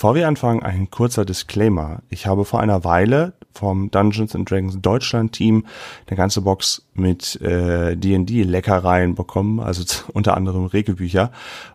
Bevor wir anfangen, ein kurzer Disclaimer. Ich habe vor einer Weile vom Dungeons and Dragons Deutschland Team eine ganze Box mit äh, D&D Leckereien bekommen, also unter anderem Regelbücher.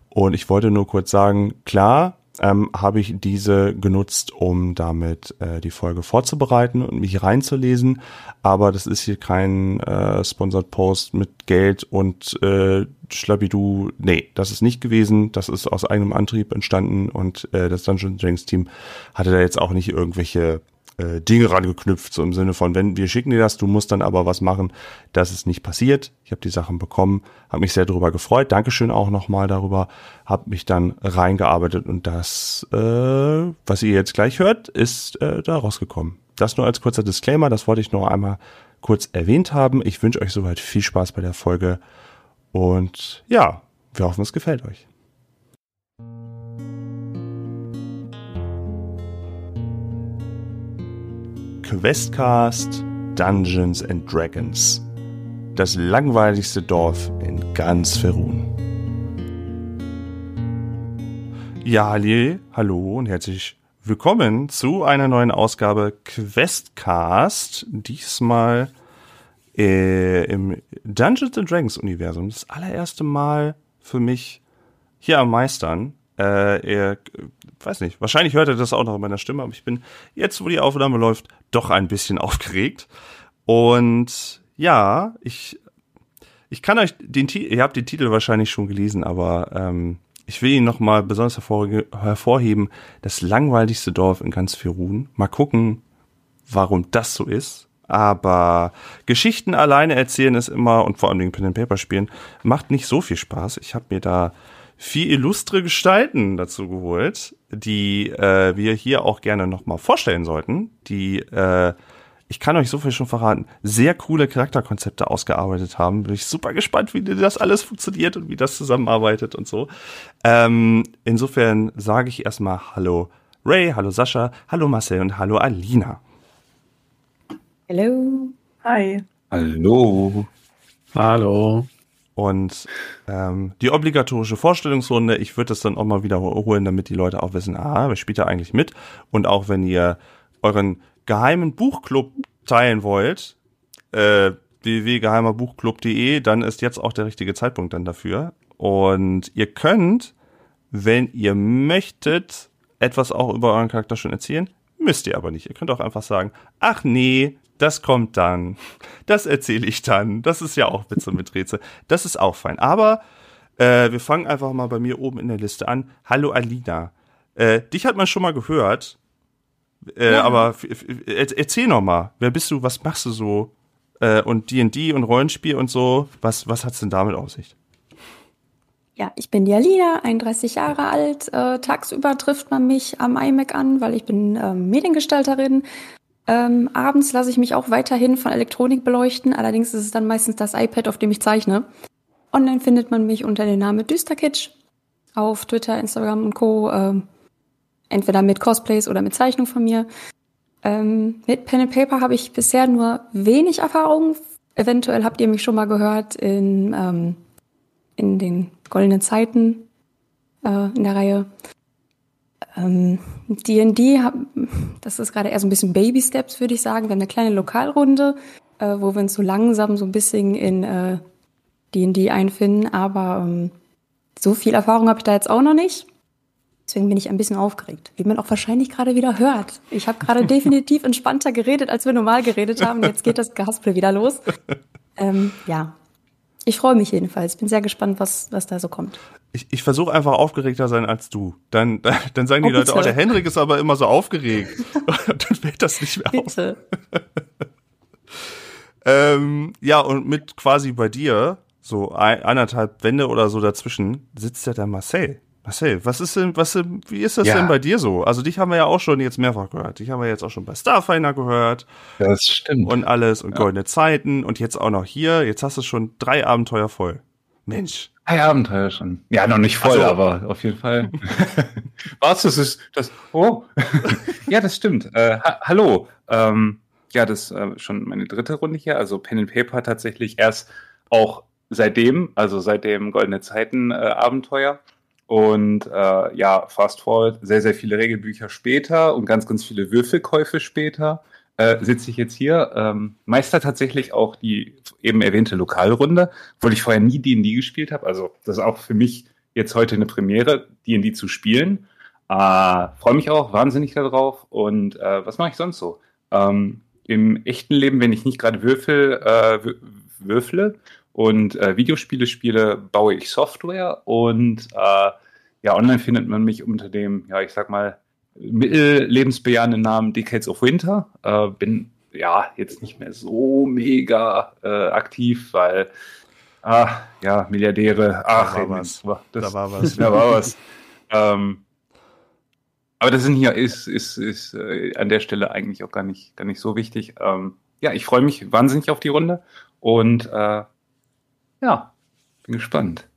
Und ich wollte nur kurz sagen, klar, ähm, habe ich diese genutzt, um damit äh, die Folge vorzubereiten und mich reinzulesen. Aber das ist hier kein äh, Sponsored Post mit Geld und äh, Schlabidu. Nee, das ist nicht gewesen. Das ist aus eigenem Antrieb entstanden und äh, das Dungeons Dragons Team hatte da jetzt auch nicht irgendwelche äh, Dinge rangeknüpft, so im Sinne von, wenn wir schicken dir das, du musst dann aber was machen. Das ist nicht passiert. Ich habe die Sachen bekommen, habe mich sehr darüber gefreut. Dankeschön auch nochmal darüber. Habe mich dann reingearbeitet und das, äh, was ihr jetzt gleich hört, ist äh, da rausgekommen. Das nur als kurzer Disclaimer, das wollte ich noch einmal kurz erwähnt haben. Ich wünsche euch soweit viel Spaß bei der Folge und ja, wir hoffen, es gefällt euch. Questcast Dungeons and Dragons. Das langweiligste Dorf in ganz Ferun. Ja, halli, hallo und herzlich willkommen zu einer neuen Ausgabe Questcast. Diesmal äh, im Dungeons and Dragons Universum. Das allererste Mal für mich hier am Meistern. Äh, ihr, weiß nicht, wahrscheinlich hört ihr das auch noch in meiner Stimme, aber ich bin jetzt, wo die Aufnahme läuft, doch ein bisschen aufgeregt. Und ja, ich, ich kann euch den Titel, ihr habt den Titel wahrscheinlich schon gelesen, aber ähm, ich will ihn nochmal besonders hervor, hervorheben. Das langweiligste Dorf in ganz Firun. Mal gucken, warum das so ist. Aber Geschichten alleine erzählen ist immer und vor allem Pen and Paper spielen macht nicht so viel Spaß. Ich habe mir da vier illustre Gestalten dazu geholt, die äh, wir hier auch gerne nochmal vorstellen sollten, die, äh, ich kann euch so viel schon verraten, sehr coole Charakterkonzepte ausgearbeitet haben. Bin ich super gespannt, wie das alles funktioniert und wie das zusammenarbeitet und so. Ähm, insofern sage ich erstmal Hallo Ray, hallo Sascha, hallo Marcel und hallo Alina. Hallo. Hi. Hallo. Hallo. Und ähm, die obligatorische Vorstellungsrunde, ich würde das dann auch mal wiederholen, damit die Leute auch wissen, ah, wer spielt da eigentlich mit? Und auch wenn ihr euren geheimen Buchclub teilen wollt, äh, www.geheimerbuchclub.de, dann ist jetzt auch der richtige Zeitpunkt dann dafür. Und ihr könnt, wenn ihr möchtet, etwas auch über euren Charakter schon erzählen, müsst ihr aber nicht. Ihr könnt auch einfach sagen, ach nee, das kommt dann. Das erzähle ich dann. Das ist ja auch Witze mit Rätsel. Das ist auch fein. Aber äh, wir fangen einfach mal bei mir oben in der Liste an. Hallo Alina. Äh, dich hat man schon mal gehört. Äh, ja. Aber erzähl noch mal. Wer bist du? Was machst du so? Äh, und D&D und Rollenspiel und so. Was, was hat's denn damit auf sich? Ja, ich bin die Alina, 31 Jahre alt. Äh, tagsüber trifft man mich am iMac an, weil ich bin ähm, Mediengestalterin ähm, abends lasse ich mich auch weiterhin von Elektronik beleuchten, allerdings ist es dann meistens das iPad, auf dem ich zeichne. Online findet man mich unter dem Namen Düsterkitsch auf Twitter, Instagram und Co. Ähm, entweder mit Cosplays oder mit Zeichnung von mir. Ähm, mit Pen and Paper habe ich bisher nur wenig Erfahrung. Eventuell habt ihr mich schon mal gehört in, ähm, in den goldenen Zeiten äh, in der Reihe. Ähm, D&D, das ist gerade eher so ein bisschen Baby Steps, würde ich sagen. Wir haben eine kleine Lokalrunde, äh, wo wir uns so langsam so ein bisschen in äh, D&D einfinden. Aber ähm, so viel Erfahrung habe ich da jetzt auch noch nicht. Deswegen bin ich ein bisschen aufgeregt, wie man auch wahrscheinlich gerade wieder hört. Ich habe gerade definitiv entspannter geredet, als wir normal geredet haben. Jetzt geht das Gehaspel wieder los. Ähm, ja, ich freue mich jedenfalls. Bin sehr gespannt, was, was da so kommt. Ich, ich versuche einfach aufgeregter sein als du. Dann, dann, dann sagen die oh, Leute, oh, der Henrik ist aber immer so aufgeregt. dann fällt das nicht mehr bitte. auf. ähm, ja, und mit quasi bei dir, so ein, eineinhalb Wände oder so dazwischen, sitzt ja der Marcel. Marcel, was ist denn, was, wie ist das ja. denn bei dir so? Also dich haben wir ja auch schon jetzt mehrfach gehört. Dich haben wir jetzt auch schon bei Starfinder gehört. Das stimmt. Und alles und ja. goldene Zeiten und jetzt auch noch hier. Jetzt hast du schon drei Abenteuer voll. Mensch. Drei Abenteuer schon. Ja, noch nicht voll, so. aber auf jeden Fall. Was? Das ist das. Oh. ja, das stimmt. Äh, ha hallo. Ähm, ja, das ist äh, schon meine dritte Runde hier. Also Pen and Paper tatsächlich erst auch seitdem, also seit dem Goldene Zeiten äh, Abenteuer Und äh, ja, fast forward, sehr, sehr viele Regelbücher später und ganz, ganz viele Würfelkäufe später äh, sitze ich jetzt hier. Ähm, meister tatsächlich auch die eben erwähnte Lokalrunde, obwohl ich vorher nie D&D gespielt habe. Also das ist auch für mich jetzt heute eine Premiere, D&D zu spielen. Äh, Freue mich auch wahnsinnig darauf. Und äh, was mache ich sonst so? Ähm, Im echten Leben, wenn ich nicht gerade Würfel äh, würfle und äh, Videospiele spiele, baue ich Software und äh, ja, online findet man mich unter dem, ja, ich sag mal, mittellebensbejahenden Namen Decades of Winter. Äh, bin ja jetzt nicht mehr so mega äh, aktiv, weil ah, ja, Milliardäre, ach, da war was. Das, da war was. da war was. ähm, aber das sind hier ist, ist, ist äh, an der Stelle eigentlich auch gar nicht, gar nicht so wichtig. Ähm, ja, ich freue mich wahnsinnig auf die Runde und äh, ja, bin gespannt.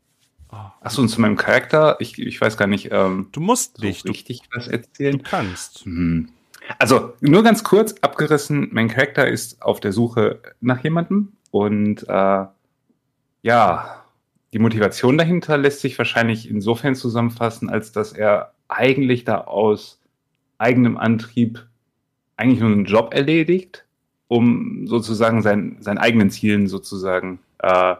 Oh. Achso, und zu meinem Charakter, ich, ich weiß gar nicht. Ähm, du musst so nicht. richtig du, was erzählen. Du kannst. Hm. Also, nur ganz kurz abgerissen, mein Charakter ist auf der Suche nach jemandem und äh, ja, die Motivation dahinter lässt sich wahrscheinlich insofern zusammenfassen, als dass er eigentlich da aus eigenem Antrieb eigentlich nur einen Job erledigt, um sozusagen sein, seinen eigenen Zielen sozusagen äh,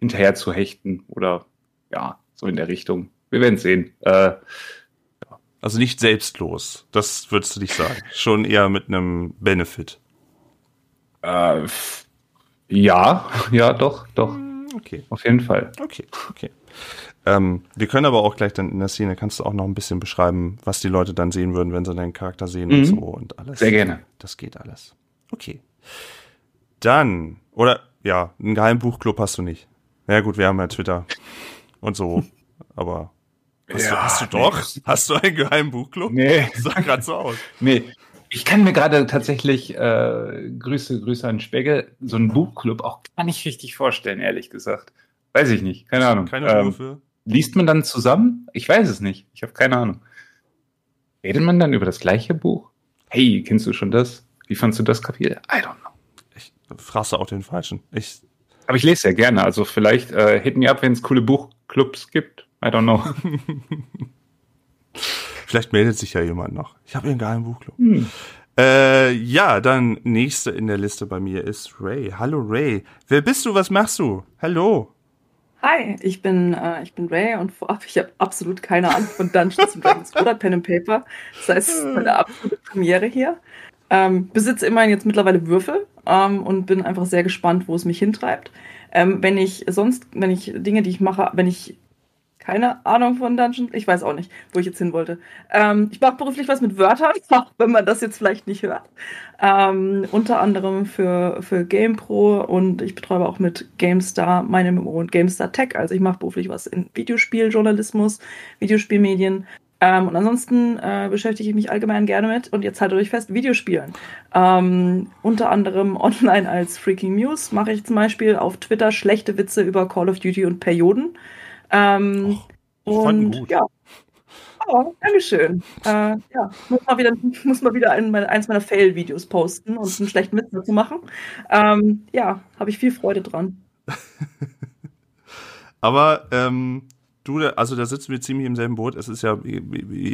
hinterher zu hechten oder ja, so in der Richtung. Wir werden sehen. Äh, ja. Also nicht selbstlos, das würdest du nicht sagen. Schon eher mit einem Benefit. Äh, ja, ja, doch, doch. Hm, okay. Auf jeden Fall. Okay, okay. Ähm, wir können aber auch gleich dann in der Szene, kannst du auch noch ein bisschen beschreiben, was die Leute dann sehen würden, wenn sie deinen Charakter sehen mhm. und so und alles. Sehr gerne. Das geht alles. Okay. Dann, oder ja, einen Geheimbuchclub hast du nicht. Ja gut, wir haben ja Twitter und so, aber hast, ja, du, hast du doch? Nee. Hast du einen Geheimbuchclub? Nee. Das sah gerade so aus. Nee. Ich kann mir gerade tatsächlich, äh, Grüße, Grüße an Spegge, so einen Buchclub auch gar nicht richtig vorstellen, ehrlich gesagt. Weiß ich nicht, keine Ahnung. Keine ähm, für. Liest man dann zusammen? Ich weiß es nicht. Ich habe keine Ahnung. Redet man dann über das gleiche Buch? Hey, kennst du schon das? Wie fandst du das Kapitel? I don't know. Ich frage auch den Falschen. Ich, aber ich lese ja gerne. Also vielleicht äh, hit me up, wenn es coole Buchclubs gibt. I don't know. vielleicht meldet sich ja jemand noch. Ich habe hier einen geheimen Buchclub. Hm. Äh, ja, dann nächste in der Liste bei mir ist Ray. Hallo Ray. Wer bist du? Was machst du? Hallo. Hi, ich bin, äh, ich bin Ray und vorab, ich habe absolut keine Ahnung von Dungeons Dragons oder Pen and Paper. Das heißt, es ist meine absolute Premiere hier. Ähm, besitze immerhin jetzt mittlerweile Würfel ähm, und bin einfach sehr gespannt, wo es mich hintreibt. Ähm, wenn ich sonst, wenn ich Dinge, die ich mache, wenn ich keine Ahnung von Dungeons. Ich weiß auch nicht, wo ich jetzt hin wollte. Ähm, ich mache beruflich was mit Wörtern, auch wenn man das jetzt vielleicht nicht hört. Ähm, unter anderem für, für GamePro und ich betreibe auch mit GameStar meine MMO und GameStar Tech. Also ich mache beruflich was in Videospieljournalismus, Videospielmedien. Ähm, und ansonsten äh, beschäftige ich mich allgemein gerne mit, und jetzt haltet euch fest, Videospielen. Ähm, unter anderem online als Freaking News mache ich zum Beispiel auf Twitter schlechte Witze über Call of Duty und Perioden. Ähm, Och, und gut. ja. Oh, Dankeschön. Äh, ja, muss mal wieder, muss mal wieder ein, eins meiner Fail-Videos posten und einen schlechten Witz dazu machen. Ähm, ja, habe ich viel Freude dran. Aber ähm, du, also da sitzen wir ziemlich im selben Boot. Es ist ja, wie,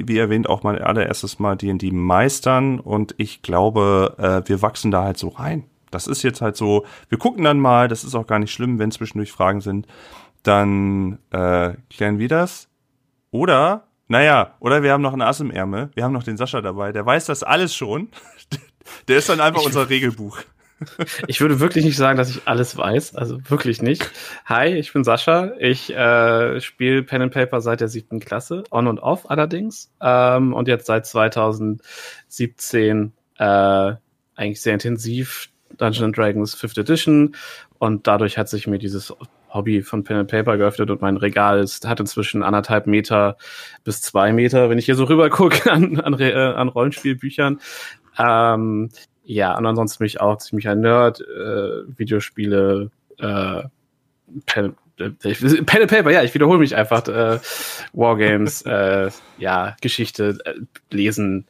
wie erwähnt, auch mein allererstes Mal D&D meistern und ich glaube, äh, wir wachsen da halt so rein. Das ist jetzt halt so, wir gucken dann mal, das ist auch gar nicht schlimm, wenn zwischendurch Fragen sind dann äh, klären wir das. Oder, naja, oder wir haben noch einen Ass im Ärmel, wir haben noch den Sascha dabei, der weiß das alles schon. der ist dann einfach ich, unser Regelbuch. Ich würde wirklich nicht sagen, dass ich alles weiß, also wirklich nicht. Hi, ich bin Sascha. Ich äh, spiele Pen and Paper seit der siebten Klasse, on und off allerdings. Ähm, und jetzt seit 2017 äh, eigentlich sehr intensiv Dungeons Dragons 5th Edition. Und dadurch hat sich mir dieses Hobby von Pen and Paper geöffnet und mein Regal ist, hat inzwischen anderthalb Meter bis zwei Meter, wenn ich hier so rüber gucke an, an, äh, an Rollenspielbüchern. Ähm, ja, und ansonsten bin ich auch ziemlich ein Nerd, äh, Videospiele, äh, Pen, äh, Pen and Paper, ja, ich wiederhole mich einfach. Äh, Wargames, äh, ja, Geschichte, äh, lesen.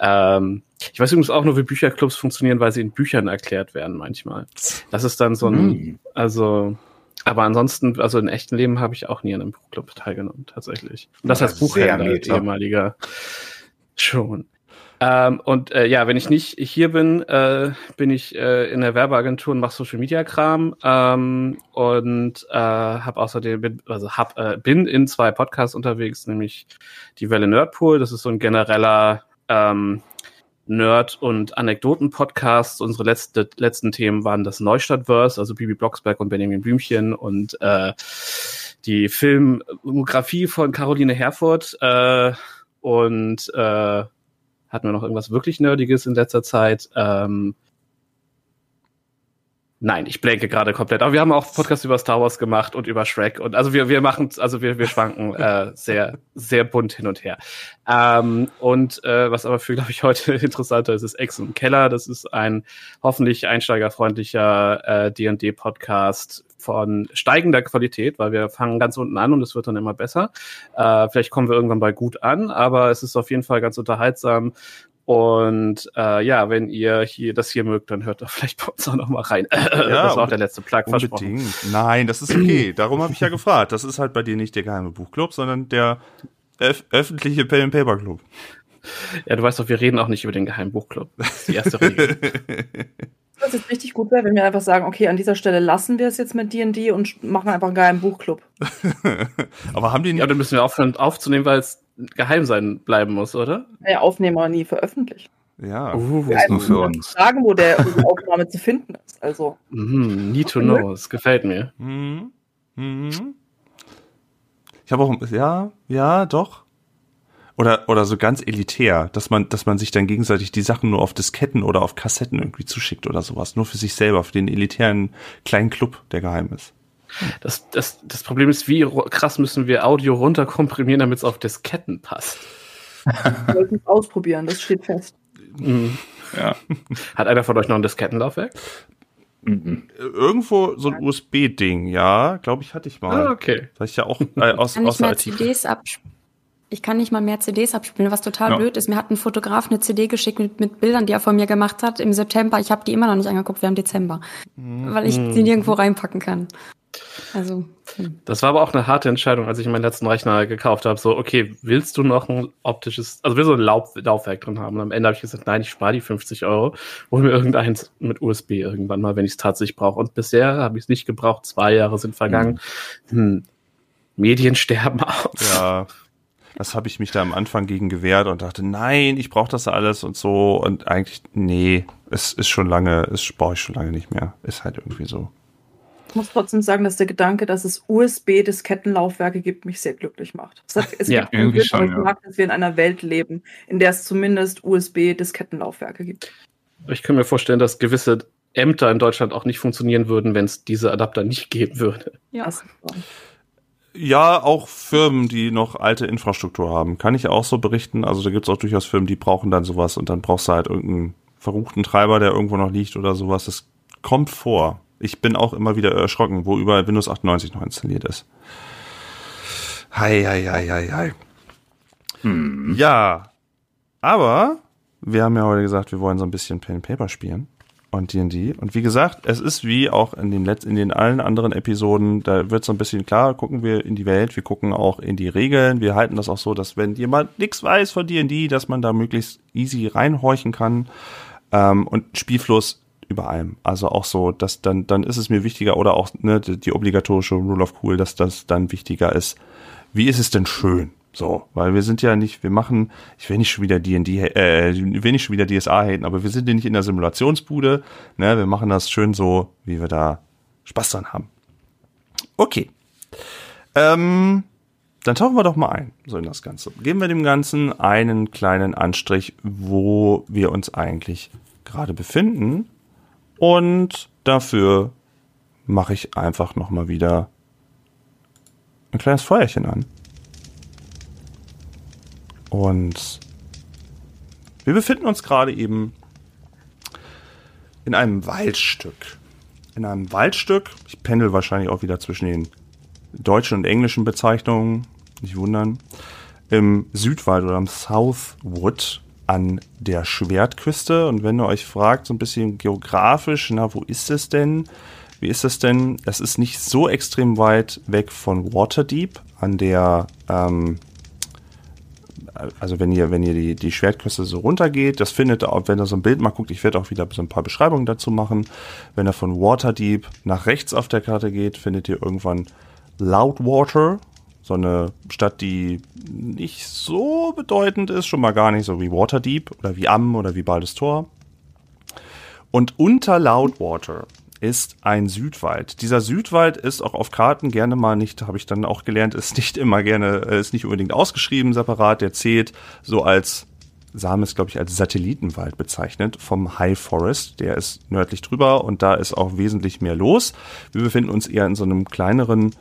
Ähm, ich weiß übrigens auch nur, wie Bücherclubs funktionieren, weil sie in Büchern erklärt werden manchmal. Das ist dann so ein, mm. also Aber ansonsten, also im echten Leben habe ich auch nie an einem Buchclub teilgenommen, tatsächlich. Und das als Buchhändler, ehemaliger schon. Ähm, und äh, ja, wenn ich nicht hier bin, äh, bin ich äh, in der Werbeagentur und mache Social Media Kram ähm, und äh, habe außerdem bin, also hab, äh, bin in zwei Podcasts unterwegs, nämlich die Welle Nerdpool. Das ist so ein genereller ähm, Nerd- und Anekdoten-Podcast. Unsere letzte, letzten Themen waren das Neustadtverse, also Bibi Blocksberg und Benjamin Blümchen und äh, die Filmografie von Caroline Herfurth äh, und äh, hatten wir noch irgendwas wirklich Nerdiges in letzter Zeit? Ähm, Nein, ich blenke gerade komplett. Aber wir haben auch Podcasts über Star Wars gemacht und über Shrek und also wir wir machen also wir wir schwanken äh, sehr sehr bunt hin und her. Ähm, und äh, was aber für glaube ich heute interessanter ist, ist Ex und Keller. Das ist ein hoffentlich einsteigerfreundlicher äh, D&D Podcast von steigender Qualität, weil wir fangen ganz unten an und es wird dann immer besser. Äh, vielleicht kommen wir irgendwann bei gut an, aber es ist auf jeden Fall ganz unterhaltsam und äh, ja, wenn ihr hier das hier mögt, dann hört doch vielleicht bei uns auch noch mal rein. das war auch der letzte Plug versprochen. Unbedingt. Nein, das ist okay. Darum habe ich ja gefragt. Das ist halt bei dir nicht der geheime Buchclub, sondern der öf öffentliche Pen and Paper Club. Ja, du weißt doch, wir reden auch nicht über den geheimen Buchclub. Das ist die erste Regel. Was jetzt richtig gut wäre, wenn wir einfach sagen, okay, an dieser Stelle lassen wir es jetzt mit D&D und machen einfach einen geheimen Buchclub. Aber haben die ja, nicht? dann müssen wir aufhören aufzunehmen, weil es geheim sein bleiben muss, oder? Naja, Aufnehmer nie veröffentlicht. Ja. Uh, Ist nur für uns. Fragen, wo der wo die Aufnahme zu finden ist. Also, mm, need to know. Es gefällt mir. Mhm. Mhm. Ich habe auch, ja, ja, doch. Oder, oder so ganz elitär, dass man, dass man sich dann gegenseitig die Sachen nur auf Disketten oder auf Kassetten irgendwie zuschickt oder sowas. Nur für sich selber, für den elitären kleinen Club, der geheim ist. Das, das, das Problem ist, wie krass müssen wir Audio runterkomprimieren, damit es auf Disketten passt. wir sollten es ausprobieren, das steht fest. Mhm. Ja. Hat einer von euch noch ein Diskettenlaufwerk? Mhm. Irgendwo so ein USB-Ding, ja, glaube ich, hatte ich mal. Ah, okay. Das ich ja auch äh, aus, kann nicht aus mehr IT. CDs abspielen. Ich kann nicht mal mehr CDs abspielen, was total Ja. blöd ist. Mir hat ein Fotograf eine CD geschickt mit, mit Bildern, die er von mir gemacht hat im September. Ich habe die immer noch nicht angeguckt, wir haben Dezember, weil ich Mhm. sie nirgendwo reinpacken kann. Also, hm. Das war aber auch eine harte Entscheidung, als ich meinen letzten Rechner gekauft habe. So, okay, willst du noch ein optisches, also willst du ein Lauf, Laufwerk drin haben? Und am Ende habe ich gesagt, nein, ich spare die 50 Euro, hol mir irgendeins mit USB irgendwann mal, wenn ich es tatsächlich brauche. Und bisher habe ich es nicht gebraucht. Zwei Jahre sind vergangen. Hm. Medien sterben aus. Ja, das habe ich mich da am Anfang gegen gewehrt und dachte, nein, ich brauche das alles und so. Und eigentlich, nee, es ist schon lange, es brauche ich schon lange nicht mehr. Ist halt irgendwie so. Ich muss trotzdem sagen, dass der Gedanke, dass es USB-Diskettenlaufwerke gibt, mich sehr glücklich macht. Es, hat, es Ja, gibt irgendwie aber schon, ich ja. mag, dass wir in einer Welt leben, in der es zumindest USB-Diskettenlaufwerke gibt. Ich kann mir vorstellen, dass gewisse Ämter in Deutschland auch nicht funktionieren würden, wenn es diese Adapter nicht geben würde. ja. Ja, auch Firmen, die noch alte Infrastruktur haben, kann ich auch so berichten. Also da gibt's auch durchaus Firmen, die brauchen dann sowas und dann brauchst du halt irgendeinen verruchten Treiber, der irgendwo noch liegt oder sowas. Das kommt vor. Ich bin auch immer wieder erschrocken, wo überall Windows 98 noch installiert ist. Hei, hei, hei, hei, hei. Hm. Ja, aber wir haben ja heute gesagt, wir wollen so ein bisschen Pen and Paper spielen und D&D. Und wie gesagt, es ist wie auch in den letzten, in den allen anderen Episoden, da wird so ein bisschen klar, gucken wir in die Welt, wir gucken auch in die Regeln. Wir halten das auch so, dass wenn jemand nichts weiß von D&D, dass man da möglichst easy reinhorchen kann. Ähm, und Spielfluss über allem. Also auch so, dass dann, dann ist es mir wichtiger oder auch ne, die, obligatorische Rule of Cool, dass das dann wichtiger ist. Wie ist es denn schön? So, weil wir sind ja nicht, wir machen, ich will nicht schon wieder D&D, äh, ich will nicht schon wieder DSA haten, aber wir sind ja nicht in der Simulationsbude, ne, wir machen das schön so, wie wir da Spaß dran haben. Okay. Ähm, dann tauchen wir doch mal ein, so in das Ganze. Geben wir dem Ganzen einen kleinen Anstrich, wo wir uns eigentlich gerade befinden. Und dafür mache ich einfach noch mal wieder ein kleines Feuerchen an. Und wir befinden uns gerade eben in einem Waldstück. In einem Waldstück. Ich pendel wahrscheinlich auch wieder zwischen den deutschen und englischen Bezeichnungen. Nicht wundern. Im Südwald oder im Southwood an der Schwertküste. Und wenn ihr euch fragt, so ein bisschen geografisch, na, wo ist es denn? Wie ist das denn? Es ist nicht so extrem weit weg von Waterdeep an der, ähm, also wenn ihr, wenn ihr die, die Schwertküste so runtergeht, das findet ihr auch, wenn ihr so ein Bild mal guckt, ich werde auch wieder so ein paar Beschreibungen dazu machen. Wenn ihr von Waterdeep nach rechts auf der Karte geht, findet ihr irgendwann Loudwater, so eine Stadt, die nicht so bedeutend ist, schon mal gar nicht so wie Waterdeep oder wie Am oder wie Baldes Tor. Und unter Loudwater ist ein Südwald. Dieser Südwald ist auch auf Karten gerne mal nicht, habe ich dann auch gelernt, ist nicht immer gerne, äh, ist nicht unbedingt ausgeschrieben separat. Der zählt so als, Samen ist glaube ich als Satellitenwald bezeichnet vom High Forest. Der ist nördlich drüber und da ist auch wesentlich mehr los. Wir befinden uns eher in so einem kleineren,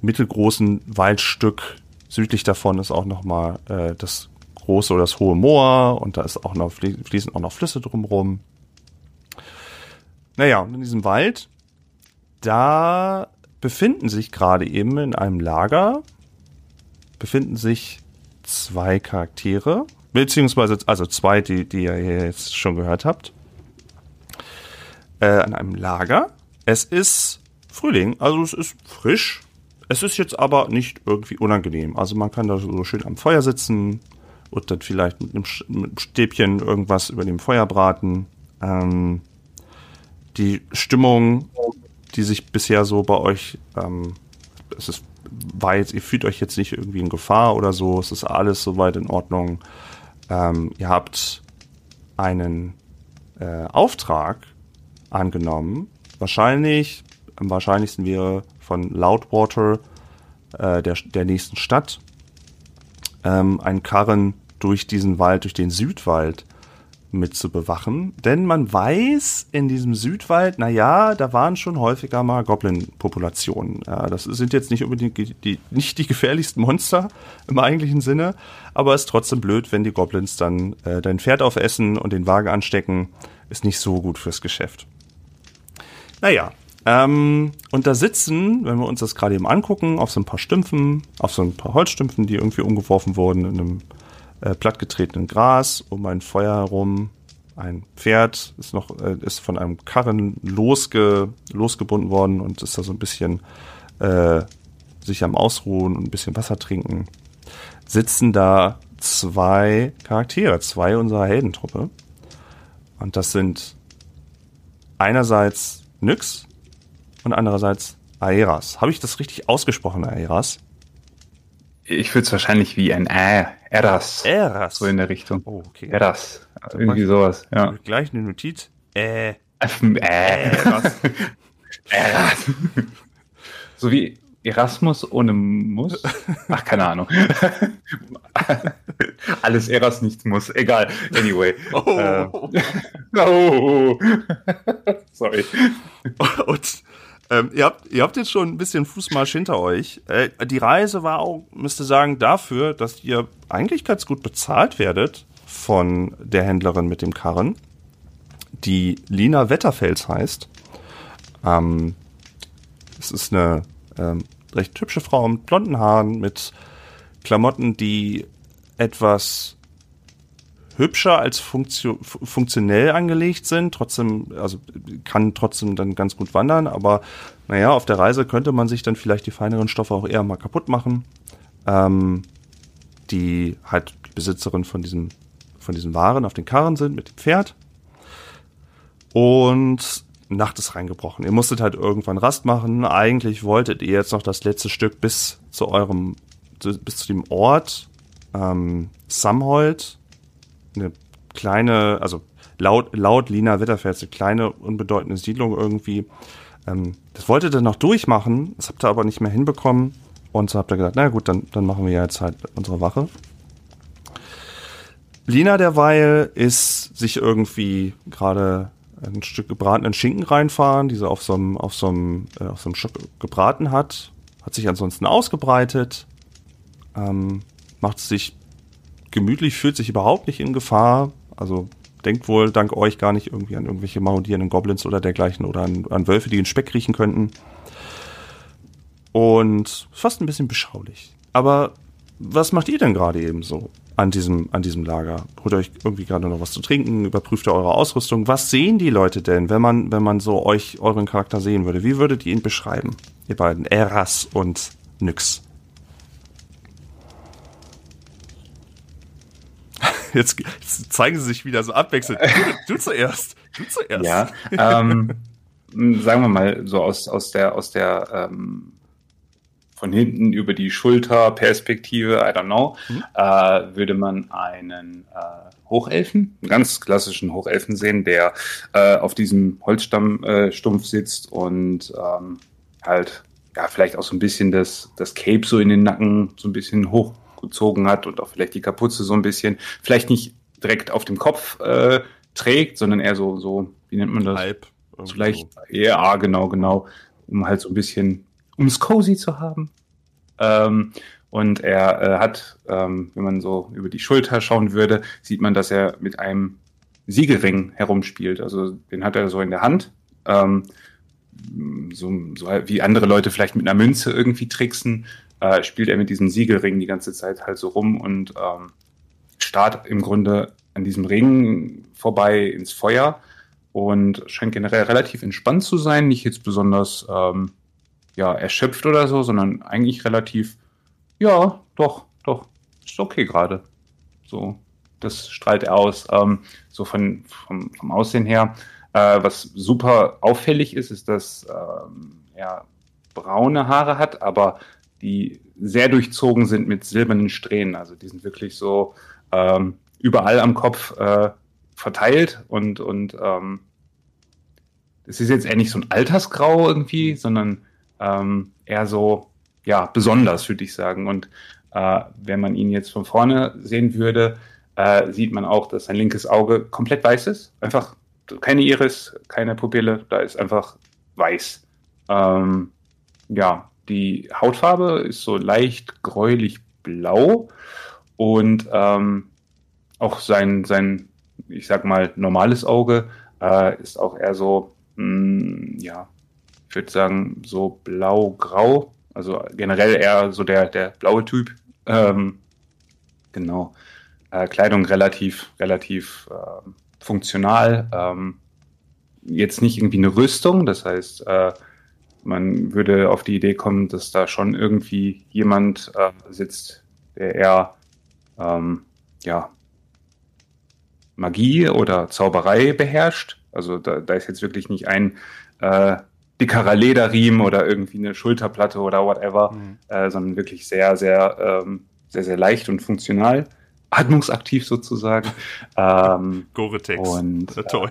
mittelgroßen Waldstück. Südlich davon ist auch noch mal äh, das große oder das hohe Moor und da ist auch noch fließen auch noch Flüsse drumherum. Naja, und in diesem Wald, da befinden sich gerade eben in einem Lager, befinden sich zwei Charaktere, beziehungsweise, also zwei, die, die ihr jetzt schon gehört habt, äh, an einem Lager. Es ist Frühling, also es ist frisch. Es ist jetzt aber nicht irgendwie unangenehm. Also man kann da so schön am Feuer sitzen und dann vielleicht mit einem, Stäbchen irgendwas über dem Feuer braten. Ähm, die Stimmung, die sich bisher so bei euch, ähm, es ist weit, ihr fühlt euch jetzt nicht irgendwie in Gefahr oder so, es ist alles soweit in Ordnung. Ähm, ihr habt einen äh, Auftrag angenommen. Wahrscheinlich, am wahrscheinlichsten wäre von Loudwater, äh, der, der nächsten Stadt, ähm, einen Karren durch diesen Wald, durch den Südwald mit zu bewachen. Denn man weiß in diesem Südwald, na ja, da waren schon häufiger mal Goblin-Populationen. Ja, das sind jetzt nicht unbedingt die, die, nicht die gefährlichsten Monster im eigentlichen Sinne, aber es ist trotzdem blöd, wenn die Goblins dann äh, dein Pferd aufessen und den Wagen anstecken. Ist nicht so gut fürs Geschäft. Naja, ähm, und da sitzen, wenn wir uns das gerade eben angucken, auf so ein paar Stümpfen, auf so ein paar Holzstümpfen, die irgendwie umgeworfen wurden in einem äh, plattgetretenen Gras um ein Feuer herum. Ein Pferd ist noch äh, ist von einem Karren losge, losgebunden worden und ist da so ein bisschen äh, sich am Ausruhen und ein bisschen Wasser trinken. Sitzen da zwei Charaktere, zwei unserer Heldentruppe. Und das sind einerseits Nyx und andererseits Aeras. Habe ich das richtig ausgesprochen, Aeras? Ich würde es wahrscheinlich wie ein Ä, Eras. Eras. So in der Richtung. Oh, okay. Eras. Irgendwie sowas, ja. Gleich eine Notiz. Äh. Äh. Eras. Eras. So wie Erasmus ohne Muss? Ach, keine Ahnung. Alles Eras, nichts muss. Egal. Anyway. Oh. Äh, oh. Sorry. Und ähm, ihr, habt, ihr habt jetzt schon ein bisschen Fußmarsch hinter euch. Äh, die Reise war auch, müsste sagen, dafür, dass ihr eigentlich ganz gut bezahlt werdet von der Händlerin mit dem Karren, die Lina Wetterfels heißt. Ähm, es ist eine ähm, recht hübsche Frau mit blonden Haaren, mit Klamotten, die etwas hübscher als funktio funktionell angelegt sind. Trotzdem, also kann trotzdem dann ganz gut wandern, aber naja, auf der Reise könnte man sich dann vielleicht die feineren Stoffe auch eher mal kaputt machen. Ähm, die halt die Besitzerin von diesem, von diesen Waren auf den Karren sind mit dem Pferd. Und Nacht ist reingebrochen. Ihr musstet halt irgendwann Rast machen. Eigentlich wolltet ihr jetzt noch das letzte Stück bis zu eurem, bis zu dem Ort ähm, Samhold eine kleine, also laut, laut Lina Witterfels, eine kleine, unbedeutende Siedlung irgendwie. Ähm, das wolltet ihr noch durchmachen, das habt ihr aber nicht mehr hinbekommen. Und so habt ihr gesagt, na gut, dann, dann machen wir jetzt halt unsere Wache. Lina derweil ist sich irgendwie gerade ein Stück gebratenen Schinken reinfahren, die sie auf so einem, auf so einem, äh, auf so einem Stück gebraten hat. Hat sich ansonsten ausgebreitet, ähm, macht sich gemütlich, fühlt sich überhaupt nicht in Gefahr. Also denkt wohl dank euch gar nicht irgendwie an irgendwelche marodierenden Goblins oder dergleichen oder an, an Wölfe, die den Speck riechen könnten. Und fast ein bisschen beschaulich. Aber was macht ihr denn gerade eben so? an diesem, an diesem Lager? Holt euch irgendwie gerade noch was zu trinken, überprüft ihr eure Ausrüstung. Was sehen die Leute denn, wenn man, wenn man so euch, euren Charakter sehen würde? Wie würdet ihr ihn beschreiben? Ihr beiden, Eras und Nyx. Jetzt, jetzt zeigen sie sich wieder so abwechselnd. Du, du zuerst. Du zuerst. Ja, ähm, sagen wir mal so aus, aus der, aus der ähm, von hinten über die Schulter Perspektive, I don't know, mhm. äh, würde man einen äh, Hochelfen, einen ganz klassischen Hochelfen sehen, der äh, auf diesem Holzstammstumpf äh, sitzt und ähm, halt ja vielleicht auch so ein bisschen das, das Cape so in den Nacken so ein bisschen hochgezogen hat und auch vielleicht die Kapuze so ein bisschen, vielleicht nicht direkt auf dem Kopf äh, trägt, sondern eher so, so, wie nennt man das? Halb. Vielleicht, ja, genau, genau, um halt so ein bisschen um es cozy zu haben. Ähm, und er äh, hat, ähm, wenn man so über die Schulter schauen würde, sieht man, dass er mit einem Siegelring herumspielt. Also den hat er so in der Hand. Ähm, so, so wie andere Leute vielleicht mit einer Münze irgendwie tricksen, äh, spielt er mit diesem Siegelring die ganze Zeit halt so rum und ähm, starrt im Grunde an diesem Ring vorbei ins Feuer und scheint generell relativ entspannt zu sein, nicht jetzt besonders ähm, ja, erschöpft oder so, sondern eigentlich relativ, ja, doch, doch, ist okay gerade. So, das strahlt er aus. Ähm, so von, vom, vom Aussehen her. Äh, was super auffällig ist, ist, dass ähm, er braune Haare hat, aber die sehr durchzogen sind mit silbernen Strähnen. Also die sind wirklich so ähm, überall am Kopf äh, verteilt und, und ähm, es ist jetzt eher nicht so ein Altersgrau irgendwie, sondern ähm, eher so, ja, besonders, würde ich sagen. Und äh, wenn man ihn jetzt von vorne sehen würde, äh, sieht man auch, dass sein linkes Auge komplett weiß ist. Einfach keine Iris, keine Pupille, da ist einfach weiß. Ähm, ja, die Hautfarbe ist so leicht gräulich blau und ähm, auch sein, sein, ich sag mal, normales Auge äh, ist auch eher so, mh, mm, ja, ich würde sagen, so blau-grau. Also generell eher so der, der blaue Typ. Ähm, genau. Äh, Kleidung relativ, relativ äh, funktional. Ähm, jetzt nicht irgendwie eine Rüstung, das heißt, äh, man würde auf die Idee kommen, dass da schon irgendwie jemand äh, sitzt, der eher ähm, ja, Magie oder Zauberei beherrscht. Also da, da ist jetzt wirklich nicht ein äh, dickerer Lederriemen oder irgendwie eine Schulterplatte oder whatever, mhm. äh, sondern wirklich sehr, sehr, ähm, sehr, sehr leicht und funktional. Atmungsaktiv sozusagen. ähm, Gore-Tex. Und, äh, toll.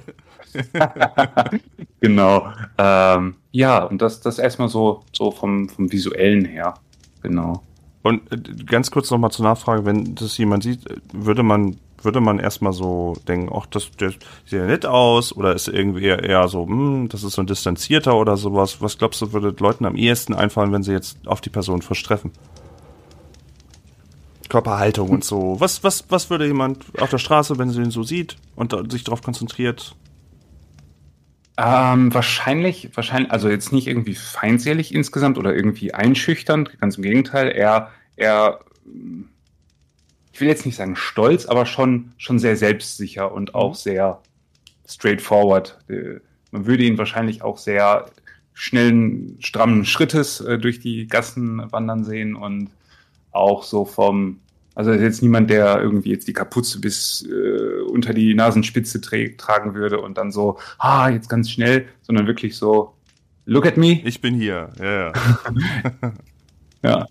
genau. Ähm, ja, und das, das erstmal so, so vom, vom Visuellen her. Genau. Und äh, ganz kurz nochmal zur Nachfrage, wenn das jemand sieht, würde man würde man erstmal so denken, ach, das, das sieht ja nett aus oder ist irgendwie eher, eher so, hm, das ist so ein distanzierter oder sowas. Was glaubst du, würde Leuten am ehesten einfallen, wenn sie jetzt auf die Person frisch treffen? Körperhaltung und so. Was, was, was würde jemand auf der Straße, wenn sie ihn so sieht und sich darauf konzentriert? Ähm, wahrscheinlich, wahrscheinlich, also jetzt nicht irgendwie feindselig insgesamt oder irgendwie einschüchternd, ganz im Gegenteil, eher, eher ich will jetzt nicht sagen stolz, aber schon, schon sehr selbstsicher und auch mhm. sehr straightforward. Äh, man würde ihn wahrscheinlich auch sehr schnellen, strammen Schrittes äh, durch die Gassen wandern sehen und auch so vom, also ist jetzt niemand, der irgendwie jetzt die Kapuze bis äh, unter die Nasenspitze tragen würde und dann so, ah, jetzt ganz schnell, sondern wirklich so, look at me. Ich bin hier, ja, ja. ja,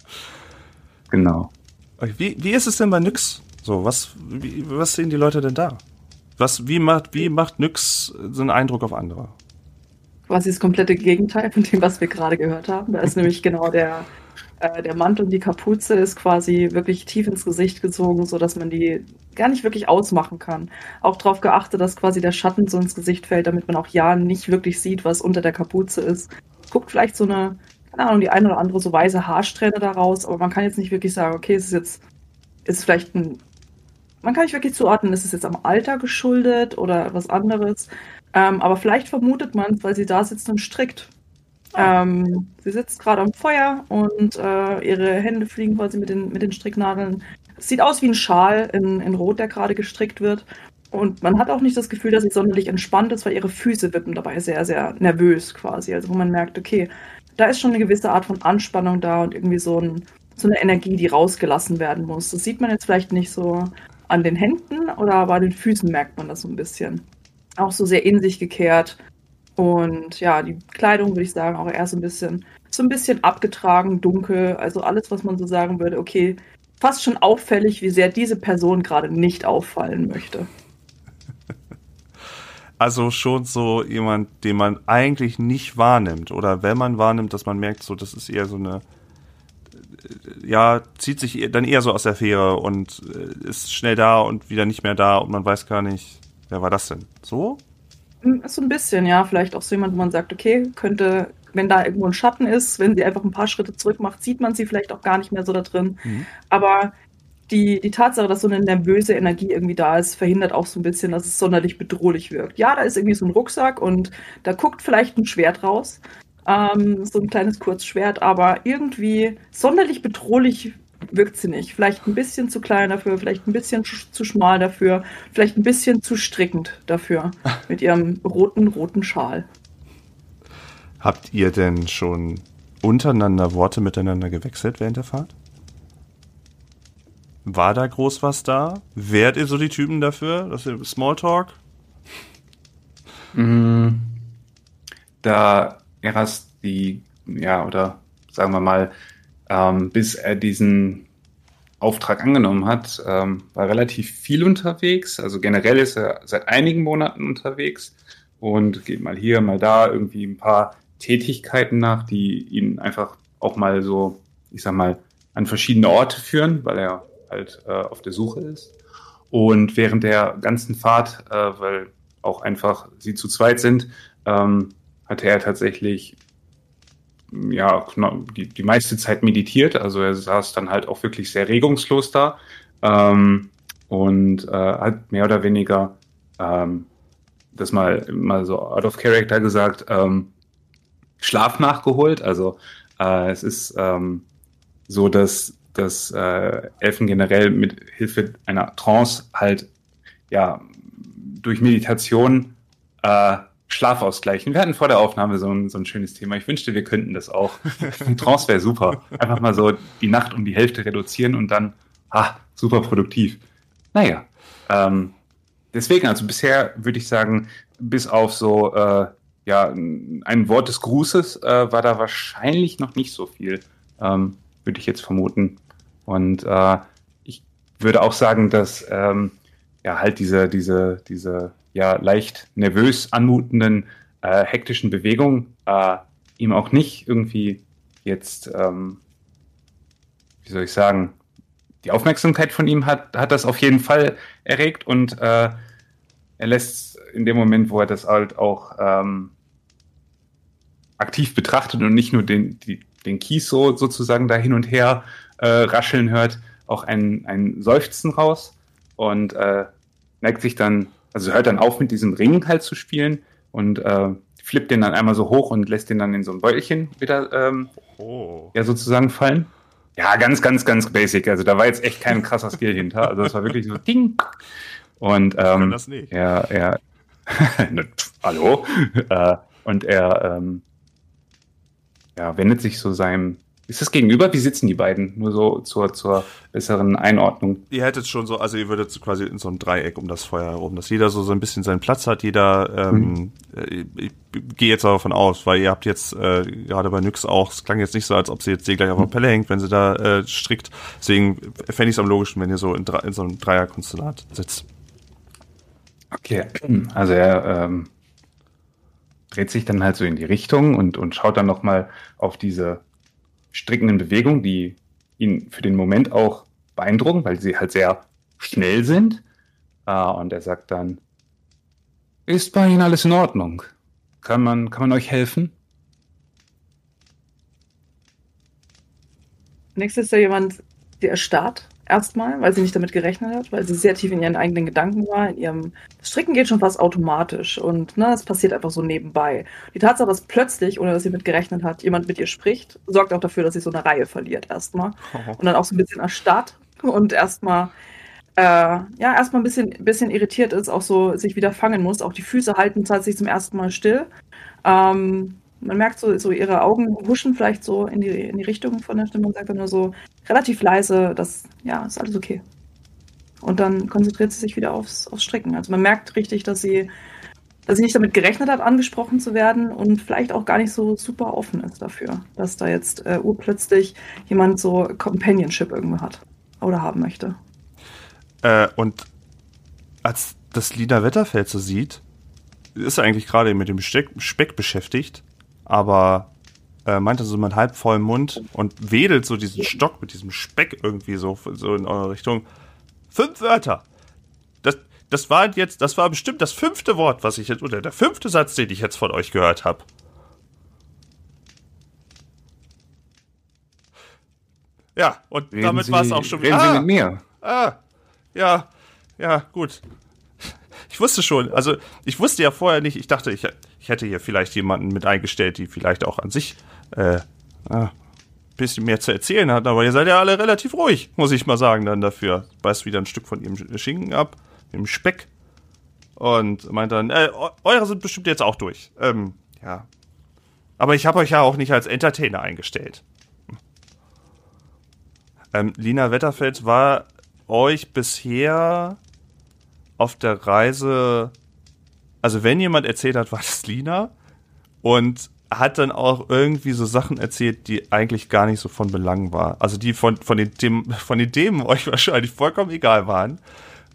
genau. Wie, wie ist es denn bei Nyx? So, was, wie, was sehen die Leute denn da? Was, wie macht, wie macht Nyx so einen Eindruck auf andere? Quasi das komplette Gegenteil von dem, was wir gerade gehört haben. Da ist nämlich genau der, äh, der Mantel und die Kapuze ist quasi wirklich tief ins Gesicht gezogen, so dass man die gar nicht wirklich ausmachen kann. Auch darauf geachtet, dass quasi der Schatten so ins Gesicht fällt, damit man auch ja nicht wirklich sieht, was unter der Kapuze ist. Guckt vielleicht so eine keine Ahnung, die eine oder andere so weiße Haarsträhne daraus, aber man kann jetzt nicht wirklich sagen, okay, es ist jetzt, ist vielleicht ein, man kann nicht wirklich zuordnen, ist es jetzt am Alter geschuldet oder was anderes. Ähm, aber vielleicht vermutet man es, weil sie da sitzt und strickt. Ähm, sie sitzt gerade am Feuer und äh, ihre Hände fliegen quasi mit den, mit den Stricknadeln Es sieht aus wie ein Schal in, in Rot, der gerade gestrickt wird. Und man hat auch nicht das Gefühl, dass sie sonderlich entspannt ist, weil ihre Füße wippen dabei sehr, sehr nervös quasi. Also wo man merkt, okay, da ist schon eine gewisse Art von Anspannung da und irgendwie so, ein, so eine Energie, die rausgelassen werden muss. Das sieht man jetzt vielleicht nicht so an den Händen oder aber an den Füßen merkt man das so ein bisschen. Auch so sehr in sich gekehrt. Und ja, die Kleidung würde ich sagen auch eher so ein bisschen, so ein bisschen abgetragen, dunkel. Also alles, was man so sagen würde, okay, fast schon auffällig, wie sehr diese Person gerade nicht auffallen möchte. Also schon so jemand, den man eigentlich nicht wahrnimmt. Oder wenn man wahrnimmt, dass man merkt, so, das ist eher so eine, ja, zieht sich dann eher so aus der Fähre und äh, ist schnell da und wieder nicht mehr da und man weiß gar nicht, wer war das denn? So? Hm, so ein bisschen, ja. Vielleicht auch so jemand, wo man sagt, okay, könnte, wenn da irgendwo ein Schatten ist, wenn sie einfach ein paar Schritte zurück macht, sieht man sie vielleicht auch gar nicht mehr so da drin. Mhm. Aber die, die Tatsache, dass so eine nervöse Energie irgendwie da ist, verhindert auch so ein bisschen, dass es sonderlich bedrohlich wirkt. Ja, da ist irgendwie so ein Rucksack und da guckt vielleicht ein Schwert raus. Ähm, so ein kleines Kurzschwert, aber irgendwie sonderlich bedrohlich wirkt sie nicht. Vielleicht ein bisschen zu klein dafür, vielleicht ein bisschen zu schmal dafür, vielleicht ein bisschen zu strickend dafür mit ihrem roten, roten Schal. Habt ihr denn schon untereinander Worte miteinander gewechselt während der Fahrt? War da groß was da? Wärt ihr so die Typen dafür? Dass ihr Smalltalk? Mm, da erst die, ja, oder sagen wir mal, ähm, bis er diesen Auftrag angenommen hat, ähm, war relativ viel unterwegs. Also generell ist er seit einigen Monaten unterwegs und geht mal hier, mal da irgendwie ein paar Tätigkeiten nach, die ihn einfach auch mal so, ich sag mal, an verschiedene Orte führen, weil er halt äh, auf der Suche ist. Und während der ganzen Fahrt, äh, weil auch einfach sie zu zweit sind, ähm, hatte er tatsächlich ja die, die meiste Zeit meditiert. Also er saß dann halt auch wirklich sehr regungslos da ähm, und äh, hat mehr oder weniger ähm, das mal mal so out of character gesagt ähm, Schlaf nachgeholt. Also äh, es ist ähm, so, dass dass äh, Elfen generell mit Hilfe einer Trance halt ja durch Meditation äh, Schlaf ausgleichen. Wir hatten vor der Aufnahme so ein, so ein schönes Thema. Ich wünschte, wir könnten das auch. Trance wäre super. Einfach mal so die Nacht um die Hälfte reduzieren und dann, ah, super produktiv. Naja, ähm, deswegen, also bisher würde ich sagen, bis auf so, äh, ja, ein Wort des Grußes äh, war da wahrscheinlich noch nicht so viel, ähm, würde ich jetzt vermuten. Und äh, ich würde auch sagen, dass ähm, ja halt diese, diese, diese ja leicht nervös anmutenden äh, hektischen Bewegungen äh, ihm auch nicht irgendwie jetzt, ähm, wie soll ich sagen, die Aufmerksamkeit von ihm hat, hat das auf jeden Fall erregt und äh, er lässt in dem Moment, wo er das halt auch ähm, aktiv betrachtet und nicht nur den, die, den Kies so sozusagen da hin und her äh, rascheln hört, auch ein, ein Seufzen raus und äh, neigt sich dann, also hört dann auf mit diesem Ring halt zu spielen und äh, flippt den dann einmal so hoch und lässt den dann in so ein Beutelchen wieder ähm, oh. ja sozusagen fallen. Ja, ganz, ganz, ganz basic. Also da war jetzt echt kein krasser Skill hinter. Also es war wirklich so Ding. Und ähm, das er, er ne, hallo. äh, und er ähm, ja, wendet sich so seinem ist das gegenüber? Wie sitzen die beiden? Nur so zur, zur besseren Einordnung. Ihr hättet schon so, also ihr würdet quasi in so einem Dreieck um das Feuer herum, dass jeder so, so ein bisschen seinen Platz hat. Jeder, ähm, mhm. Äh, ich, ich gehe jetzt davon aus, weil ihr habt jetzt äh, gerade bei Nyx auch, es klang jetzt nicht so, als ob sie jetzt gleich auf der mhm. Pelle hängt, wenn sie da äh, strickt. Deswegen fände ich es am logischsten, wenn ihr so in, in so einem Dreierkonstellat sitzt. Okay, also er ähm, dreht sich dann halt so in die Richtung und, und schaut dann nochmal auf diese strickenden Bewegungen, die ihn für den Moment auch beeindrucken, weil sie halt sehr schnell sind. Uh, und er sagt dann, ist bei Ihnen alles in Ordnung? Kann man, kann man euch helfen? Nächstes ist da jemand, der erstarrt erstmal, weil sie nicht damit gerechnet hat, weil sie sehr tief in ihren eigenen Gedanken war. In ihrem das Stricken geht schon fast automatisch und ne, es passiert einfach so nebenbei. Die Tatsache, dass plötzlich, ohne dass sie mit gerechnet hat, jemand mit ihr spricht, sorgt auch dafür, dass sie so eine Reihe verliert erstmal oh. und dann auch so ein bisschen erstarrt und erstmal äh, ja, erstmal ein bisschen, bisschen irritiert ist, auch so sich wieder fangen muss. Auch die Füße halten tatsächlich zum ersten Mal still. Ähm, man merkt so, so ihre Augen huschen vielleicht so in die, in die Richtung von der Stimme und sagt dann nur so relativ leise, dass, ja, ist alles okay. Und dann konzentriert sie sich wieder aufs, aufs Stricken. Also man merkt richtig, dass sie, dass sie nicht damit gerechnet hat, angesprochen zu werden und vielleicht auch gar nicht so super offen ist dafür, dass da jetzt äh, urplötzlich jemand so Companionship irgendwo hat oder haben möchte. Äh, und als das Lina Wetterfeld so sieht, ist er eigentlich gerade mit dem Speck beschäftigt, aber äh, meinte so mit halb vollem Mund und wedelt so diesen Stock mit diesem Speck irgendwie so, so in eure Richtung. Fünf Wörter. Das, das war jetzt, das war bestimmt das fünfte Wort, was ich jetzt, oder der fünfte Satz, den ich jetzt von euch gehört habe. Ja, und Reden damit war es auch schon Reden wieder. Sie mit mir. Ah, ja, ja, gut. Ich wusste schon, also ich wusste ja vorher nicht, ich dachte, ich, ich hätte hier vielleicht jemanden mit eingestellt, die vielleicht auch an sich äh, ein bisschen mehr zu erzählen hat, aber ihr seid ja alle relativ ruhig, muss ich mal sagen, dann dafür. Beißt wieder ein Stück von ihrem Schinken ab, dem Speck und meint dann, äh, eu- eure sind bestimmt jetzt auch durch. Ähm, ja. Aber ich habe euch ja auch nicht als Entertainer eingestellt. Ähm, Lina Wetterfeld war euch bisher auf der Reise, also wenn jemand erzählt hat, war das Lina und hat dann auch irgendwie so Sachen erzählt, die eigentlich gar nicht so von Belang war. Also die von, von, den, Themen, von den Themen euch wahrscheinlich vollkommen egal waren.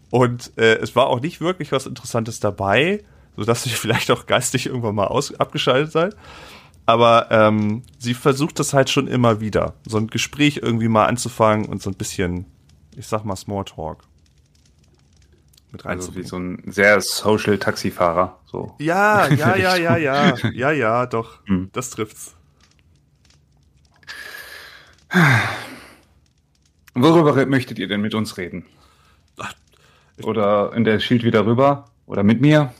Und äh, es war auch nicht wirklich was Interessantes dabei, sodass ihr vielleicht auch geistig irgendwann mal aus, abgeschaltet seid. Aber ähm, sie versucht das halt schon immer wieder, so ein Gespräch irgendwie mal anzufangen und so ein bisschen, ich sag mal, Smalltalk mit Also wie reinzubringen. so ein sehr social Taxifahrer. So. ja, ja, ja, ja, ja, ja, ja, doch, Hm. das trifft's. Worüber möchtet ihr denn mit uns reden? Oder in der Schild wieder rüber? Oder mit mir?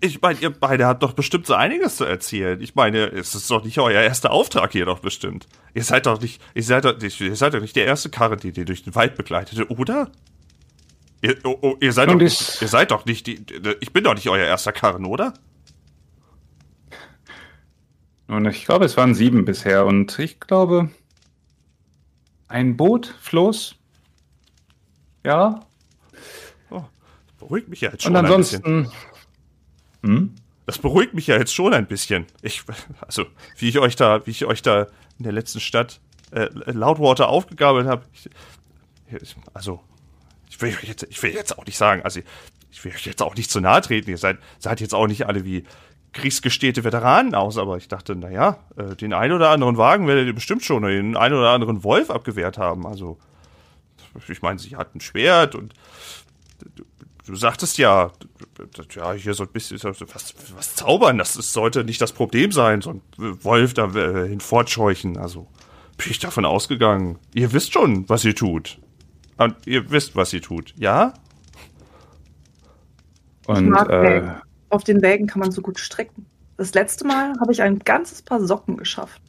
Ich, meine, ihr beide habt doch bestimmt so einiges zu erzählen. Ich meine, es ist doch nicht euer erster Auftrag hier doch bestimmt. Ihr seid doch nicht, ihr seid doch nicht, ihr seid doch nicht der erste Karren, die ihr durch den Wald begleitete, oder? Ihr, oh, oh, ihr seid Nun, doch, das- ihr seid doch nicht die, ich bin doch nicht euer erster Karren, oder? Und ich glaube, es waren sieben bisher. Und ich glaube, ein Boot, Floß. Ja. Beruhigt mich ja jetzt schon Und ein bisschen. ansonsten. Hm? Das beruhigt mich ja jetzt schon ein bisschen. Ich, also, wie ich euch da, wie ich euch da in der letzten Stadt äh, Loudwater aufgegabelt habe. Also, ich will euch jetzt, ich will jetzt auch nicht sagen, also ich will euch jetzt auch nicht zu nahe treten. Ihr seid, seid jetzt auch nicht alle wie kriegsgestählte Veteranen aus, aber ich dachte, naja, äh, den einen oder anderen Wagen werdet ihr bestimmt schon oder den einen oder anderen Wolf abgewehrt haben. Also, ich meine, sie hat ein Schwert und du, du sagtest ja, ja, hier so ein bisschen was, was zaubern, das ist, sollte nicht das Problem sein, so ein Wolf da äh, hinfortscheuchen. Also bin ich davon ausgegangen. Ihr wisst schon, was ihr tut. Und ihr wisst, was ihr tut, ja? Und mag äh, Wägen. Auf den Wägen kann man so gut stricken. Das letzte Mal habe ich ein ganzes Paar Socken geschafft.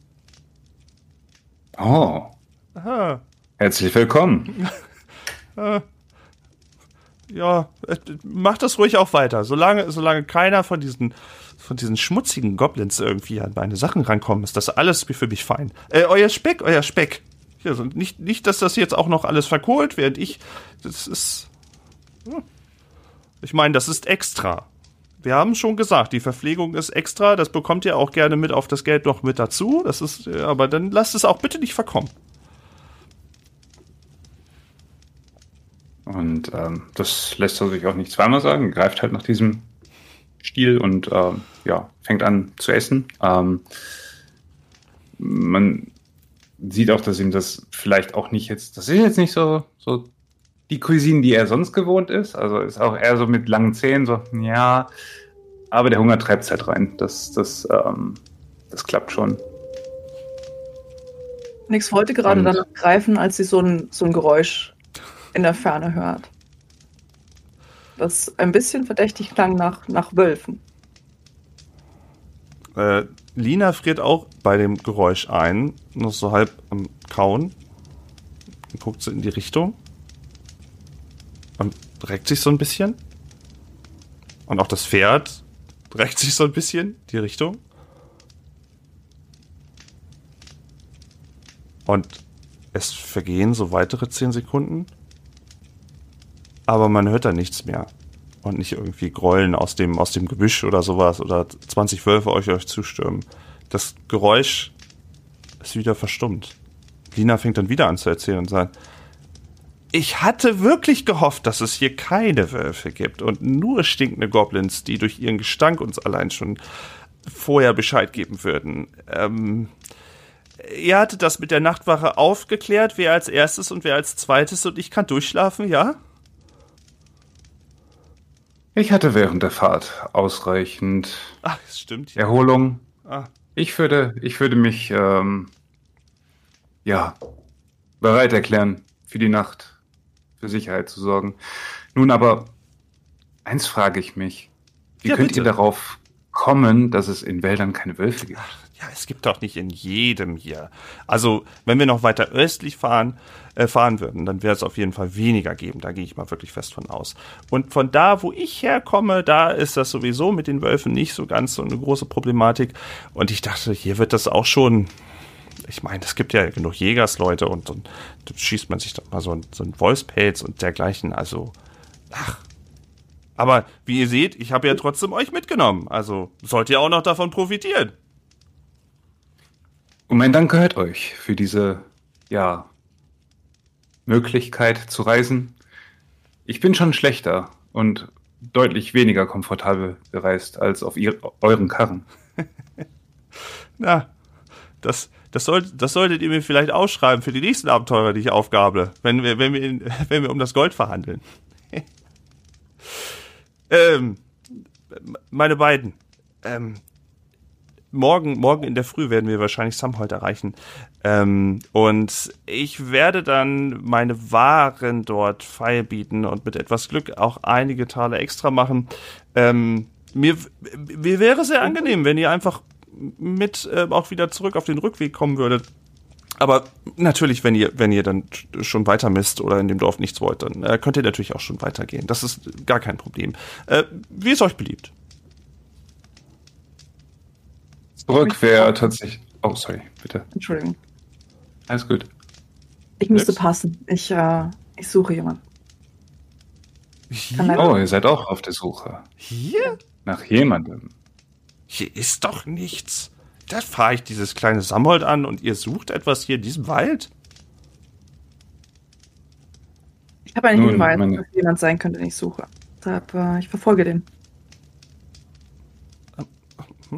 oh, Aha. herzlich willkommen. Ja, äh, macht das ruhig auch weiter. Solange, solange keiner von diesen, von diesen schmutzigen Goblins irgendwie an meine Sachen rankommt, ist das alles für mich fein. Äh, euer Speck, euer Speck. Hier, so, nicht, nicht, dass das jetzt auch noch alles verkohlt, während ich. Das ist. hm. Ich meine, das ist extra. Wir haben schon gesagt, die Verpflegung ist extra. Das bekommt ihr auch gerne mit auf das Geld noch mit dazu. Das ist, aber dann lasst es auch bitte nicht verkommen. Und ähm, das lässt er sich auch nicht zweimal sagen. Greift halt nach diesem Stiel und ähm, ja, fängt an zu essen. Ähm, man sieht auch, dass ihm das vielleicht auch nicht jetzt, das ist jetzt nicht so, so die Cuisine, die er sonst gewohnt ist. Also ist auch eher so mit langen Zähnen, so, ja, aber der Hunger treibt es halt rein. Das, das, ähm, das klappt schon. Nix wollte gerade Und- danach greifen, als sie so ein, so ein Geräusch in der Ferne hört. Das ein bisschen verdächtig klang nach, nach Wölfen. Äh, Lina friert auch bei dem Geräusch ein, noch so halb am Kauen. guckt so in die Richtung und reckt sich so ein bisschen. Und auch das Pferd reckt sich so ein bisschen die Richtung. Und es vergehen so weitere 10 Sekunden. Aber man hört da nichts mehr. Und nicht irgendwie Grollen aus dem, aus dem Gebüsch oder sowas oder 20 Wölfe euch euch zustürmen. Das Geräusch ist wieder verstummt. Lina fängt dann wieder an zu erzählen und sagt, ich hatte wirklich gehofft, dass es hier keine Wölfe gibt und nur stinkende Goblins, die durch ihren Gestank uns allein schon vorher Bescheid geben würden. Ähm, ihr hattet das mit der Nachtwache aufgeklärt, wer als erstes und wer als zweites und ich kann durchschlafen, ja? Ich hatte während der Fahrt ausreichend Ach, stimmt. Erholung. Ah, Ich würde, ich würde mich, ähm, ja, bereit erklären, für die Nacht für Sicherheit zu sorgen. Nun aber, eins frage ich mich. Wie Ja, könnt bitte. ihr darauf kommen, dass es in Wäldern keine Wölfe gibt? Ja, es gibt doch nicht in jedem hier. Also, wenn wir noch weiter östlich fahren, äh, fahren würden, dann wäre es auf jeden Fall weniger geben. Da gehe ich mal wirklich fest von aus. Und von da, wo ich herkomme, da ist das sowieso mit den Wölfen nicht so ganz so eine große Problematik. Und ich dachte, hier wird das auch schon. Ich meine, es gibt ja genug Jägersleute und, und da schießt man sich dann mal so ein, so ein Wolfspelz und dergleichen. Also, ach. Aber wie ihr seht, ich habe ja trotzdem euch mitgenommen. Also sollt ihr auch noch davon profitieren. Und mein Dank gehört euch für diese, ja, Möglichkeit zu reisen. Ich bin schon schlechter und deutlich weniger komfortabel gereist als auf ihr, euren Karren. Na, das, das, sollt, das solltet ihr mir vielleicht ausschreiben für die nächsten Abenteurer, die ich aufgabe, wenn wir, wenn wir, in, wenn wir um das Gold verhandeln. ähm, meine beiden. Ähm, morgen, morgen in der Früh werden wir wahrscheinlich Samhold erreichen. Ähm, und ich werde dann meine Waren dort feilbieten und mit etwas Glück auch einige Tale extra machen. Ähm, mir, mir wäre sehr angenehm, wenn ihr einfach mit äh, auch wieder zurück auf den Rückweg kommen würdet. Aber natürlich, wenn ihr, wenn ihr dann schon weiter misst oder in dem Dorf nichts wollt, dann äh, könnt ihr natürlich auch schon weitergehen. Das ist gar kein Problem. Äh, wie es euch beliebt. Zurück wäre tatsächlich. Oh, sorry, bitte. Entschuldigung. Alles gut. Ich müsste Nix. passen. Ich, äh, ich suche jemanden. Hier? Oh, ihr seid auch auf der Suche Hier? nach jemandem. Hier ist doch nichts. Da fahre ich dieses kleine Sammold an und ihr sucht etwas hier in diesem Wald? Ich habe einen Nun, Hinweis, meine- dass jemand sein könnte, den ich suche. Deshalb, äh, ich verfolge den.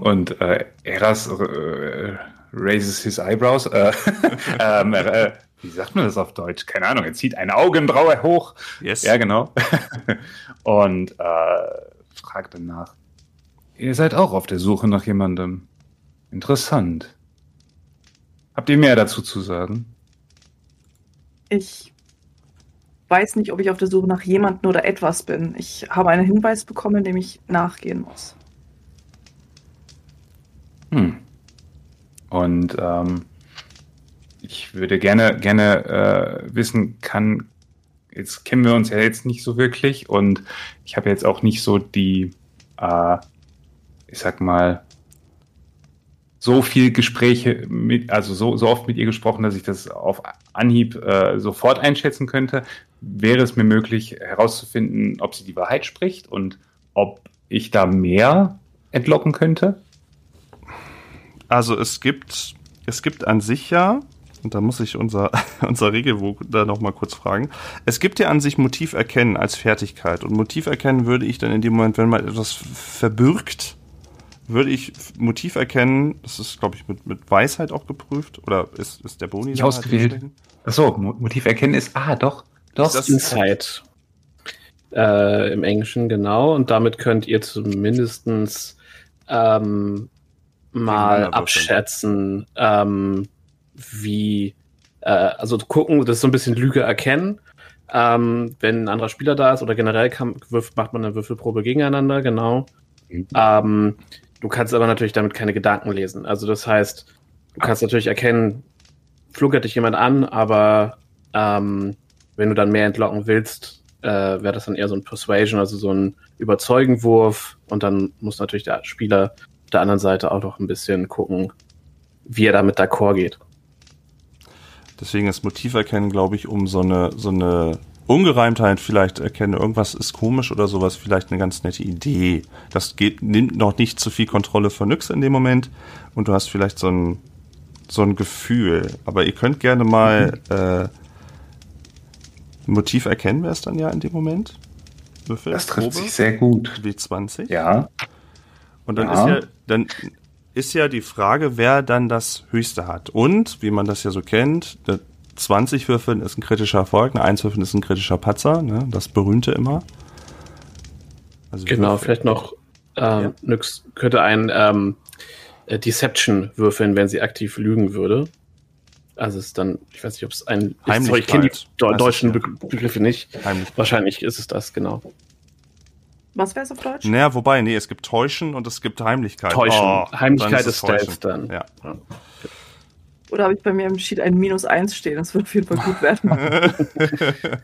Und äh, Eras äh, raises his eyebrows. Äh, ähm, äh, wie sagt man das auf Deutsch? Keine Ahnung. Er zieht eine Augenbraue hoch. Yes. Ja, genau. Und äh, fragt dann nach. Ihr seid auch auf der Suche nach jemandem. Interessant. Habt ihr mehr dazu zu sagen? Ich weiß nicht, ob ich auf der Suche nach jemandem oder etwas bin. Ich habe einen Hinweis bekommen, dem ich nachgehen muss. Hm. Und ähm, ich würde gerne, gerne äh, wissen, kann, jetzt kennen wir uns ja jetzt nicht so wirklich und ich habe jetzt auch nicht so die, äh, ich sag mal, so viel Gespräche mit, also so, so oft mit ihr gesprochen, dass ich das auf Anhieb äh, sofort einschätzen könnte. Wäre es mir möglich herauszufinden, ob sie die Wahrheit spricht und ob ich da mehr entlocken könnte? Also es gibt, es gibt an sich ja, und da muss ich unser, unser Regelbuch da nochmal kurz fragen, es gibt ja an sich Motiv erkennen als Fertigkeit. Und Motiv erkennen würde ich dann in dem Moment, wenn man etwas verbirgt, würde ich Motiv erkennen, das ist, glaube ich, mit, mit Weisheit auch geprüft, oder ist, ist der Boni Nicht halt ausgewählt. entsprechend? Achso, Mo- Motiv erkennen ist, ah, doch, doch. Das- Insight. Äh, Im Englischen, genau. Und damit könnt ihr zumindestens ähm, mal abschätzen, ähm, wie, äh, also gucken, das ist so ein bisschen Lüge erkennen. Ähm, wenn ein anderer Spieler da ist oder generell kann, würf, macht man eine Würfelprobe gegeneinander, genau. Mhm. Ähm, du kannst aber natürlich damit keine Gedanken lesen. Also das heißt, du kannst natürlich erkennen, flunkert dich jemand an, aber Ähm, wenn du dann mehr entlocken willst, äh, wäre das dann eher so ein Persuasion, also so ein Überzeugenwurf. Und dann muss natürlich der Spieler auf der anderen Seite auch noch ein bisschen gucken, wie er damit d'accord geht. Deswegen ist Motiv erkennen, glaube ich, um so eine, so eine Ungereimtheit vielleicht erkennen, irgendwas ist komisch oder sowas, vielleicht eine ganz nette Idee. Das geht, nimmt noch nicht zu viel Kontrolle von Nyx in dem Moment und du hast vielleicht so ein, so ein Gefühl. Aber ihr könnt gerne mal äh, Motiv erkennen, wäre es dann ja in dem Moment. Würfel, das trifft Probe, sich sehr gut. W20. Ja. Und dann ja. ist ja, dann ist ja die Frage, wer dann das höchste hat. Und, wie man das ja so kennt, 20 Würfeln ist ein kritischer Erfolg, eine 1 Würfeln ist ein kritischer Patzer, ne? das berühmte immer. Also genau, Würfel. vielleicht noch, ähm, ja. Nix könnte ein ähm, äh, Deception würfeln, wenn sie aktiv lügen würde. Also es ist dann, ich weiß nicht, ob es ein ist, ich kenne die deutschen Be Begriffe nicht. Wahrscheinlich ist es das, genau. Was wäre es auf Deutsch? Naja, wobei, nee, es gibt Täuschen und es gibt Heimlichkeit. Täuschen. Oh, Heimlichkeit ist Stealth dann. Ja. Oder habe ich bei mir im Sheet ein Minus 1 stehen? Das wird auf jeden Fall gut werden.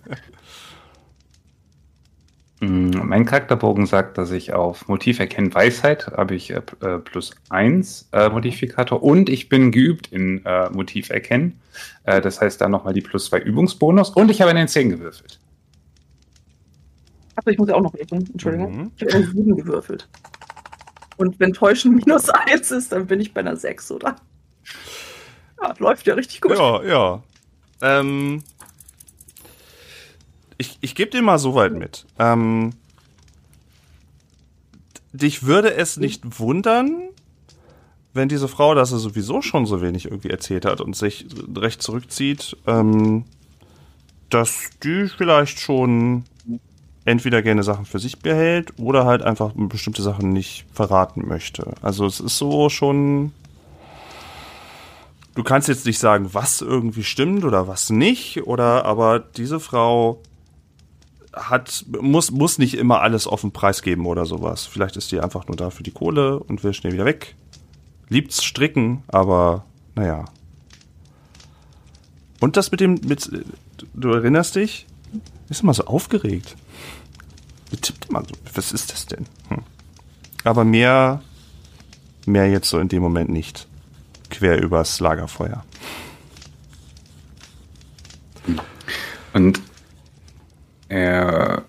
Mm, mein Charakterbogen sagt, dass ich auf Motiv erkennen Weisheit habe ich äh, äh plus 1 äh, Modifikator und ich bin geübt in äh, Motiv erkennen. Äh, das heißt da nochmal die plus 2 Übungsbonus und ich habe einen 10 gewürfelt. Achso, ich muss ja auch noch würfeln. Entschuldigung. Mhm. Ich habe einen 7 gewürfelt. Und wenn Täuschen minus 1 ist, dann bin ich bei einer 6, oder? Ja, läuft ja richtig gut. Ja, ja. Ähm, ich ich gebe dir mal so weit mit. Ähm, dich würde es nicht wundern, wenn diese Frau, dass er sowieso schon so wenig irgendwie erzählt hat und sich recht zurückzieht, ähm, dass die vielleicht schon entweder gerne Sachen für sich behält oder halt einfach bestimmte Sachen nicht verraten möchte. Also es ist so schon. Du kannst jetzt nicht sagen, was irgendwie stimmt oder was nicht, oder aber diese Frau hat, muss, muss nicht immer alles auf den Preis geben oder sowas. Vielleicht ist die einfach nur da für die Kohle und will schnell wieder weg. Liebt's stricken, aber naja. Und das mit dem, mit, du erinnerst dich? Ist immer so aufgeregt. Tippt immer so. Was ist das denn? Hm. Aber mehr, mehr jetzt so in dem Moment nicht. Quer übers Lagerfeuer. Und er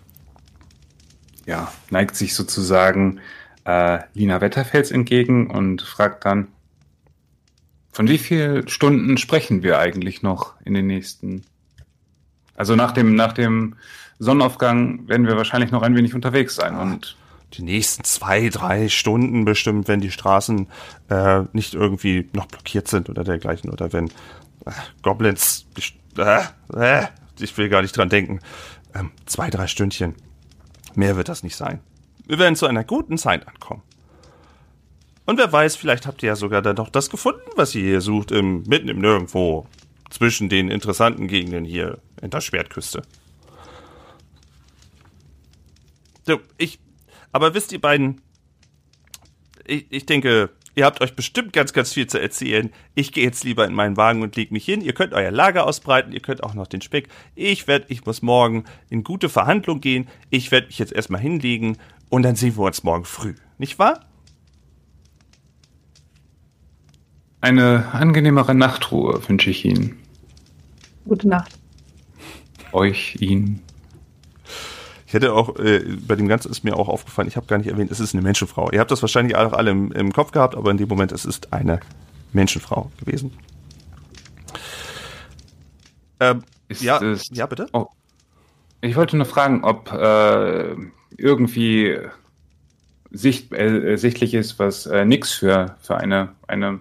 ja, neigt sich sozusagen äh, Lina Wetterfels entgegen und fragt dann, von wie vielen Stunden sprechen wir eigentlich noch in den nächsten? Also nach dem, nach dem Sonnenaufgang werden wir wahrscheinlich noch ein wenig unterwegs sein. Und die nächsten zwei, drei Stunden bestimmt, wenn die Straßen äh, nicht irgendwie noch blockiert sind oder dergleichen. Oder wenn äh, Goblins. Äh, äh, ich will gar nicht dran denken. Ähm, zwei, drei Stündchen. Mehr wird das nicht sein. Wir werden zu einer guten Zeit ankommen. Und wer weiß, vielleicht habt ihr ja sogar dann doch das gefunden, was ihr hier sucht, im, mitten im Nirgendwo. Zwischen den interessanten Gegenden hier in der Schwertküste. So, ich. Aber wisst ihr beiden, ich, ich denke, ihr habt euch bestimmt ganz, ganz viel zu erzählen. Ich gehe jetzt lieber in meinen Wagen und leg mich hin. Ihr könnt euer Lager ausbreiten, ihr könnt auch noch den Speck. Ich werde, ich muss morgen in gute Verhandlung gehen. Ich werde mich jetzt erstmal hinlegen und dann sehen wir uns morgen früh. Nicht wahr? Eine angenehmere Nachtruhe wünsche ich Ihnen. Gute Nacht. Euch, Ihnen. Ich hätte auch, äh, bei dem Ganzen ist mir auch aufgefallen, ich habe gar nicht erwähnt, es ist eine Menschenfrau. Ihr habt das wahrscheinlich auch alle im, im Kopf gehabt, aber in dem Moment, es ist eine Menschenfrau gewesen. Ähm, ja, es, ja, bitte? Oh. Ich wollte nur fragen, ob äh, irgendwie sicht, äh, sichtlich ist, was äh, nix für, für eine, eine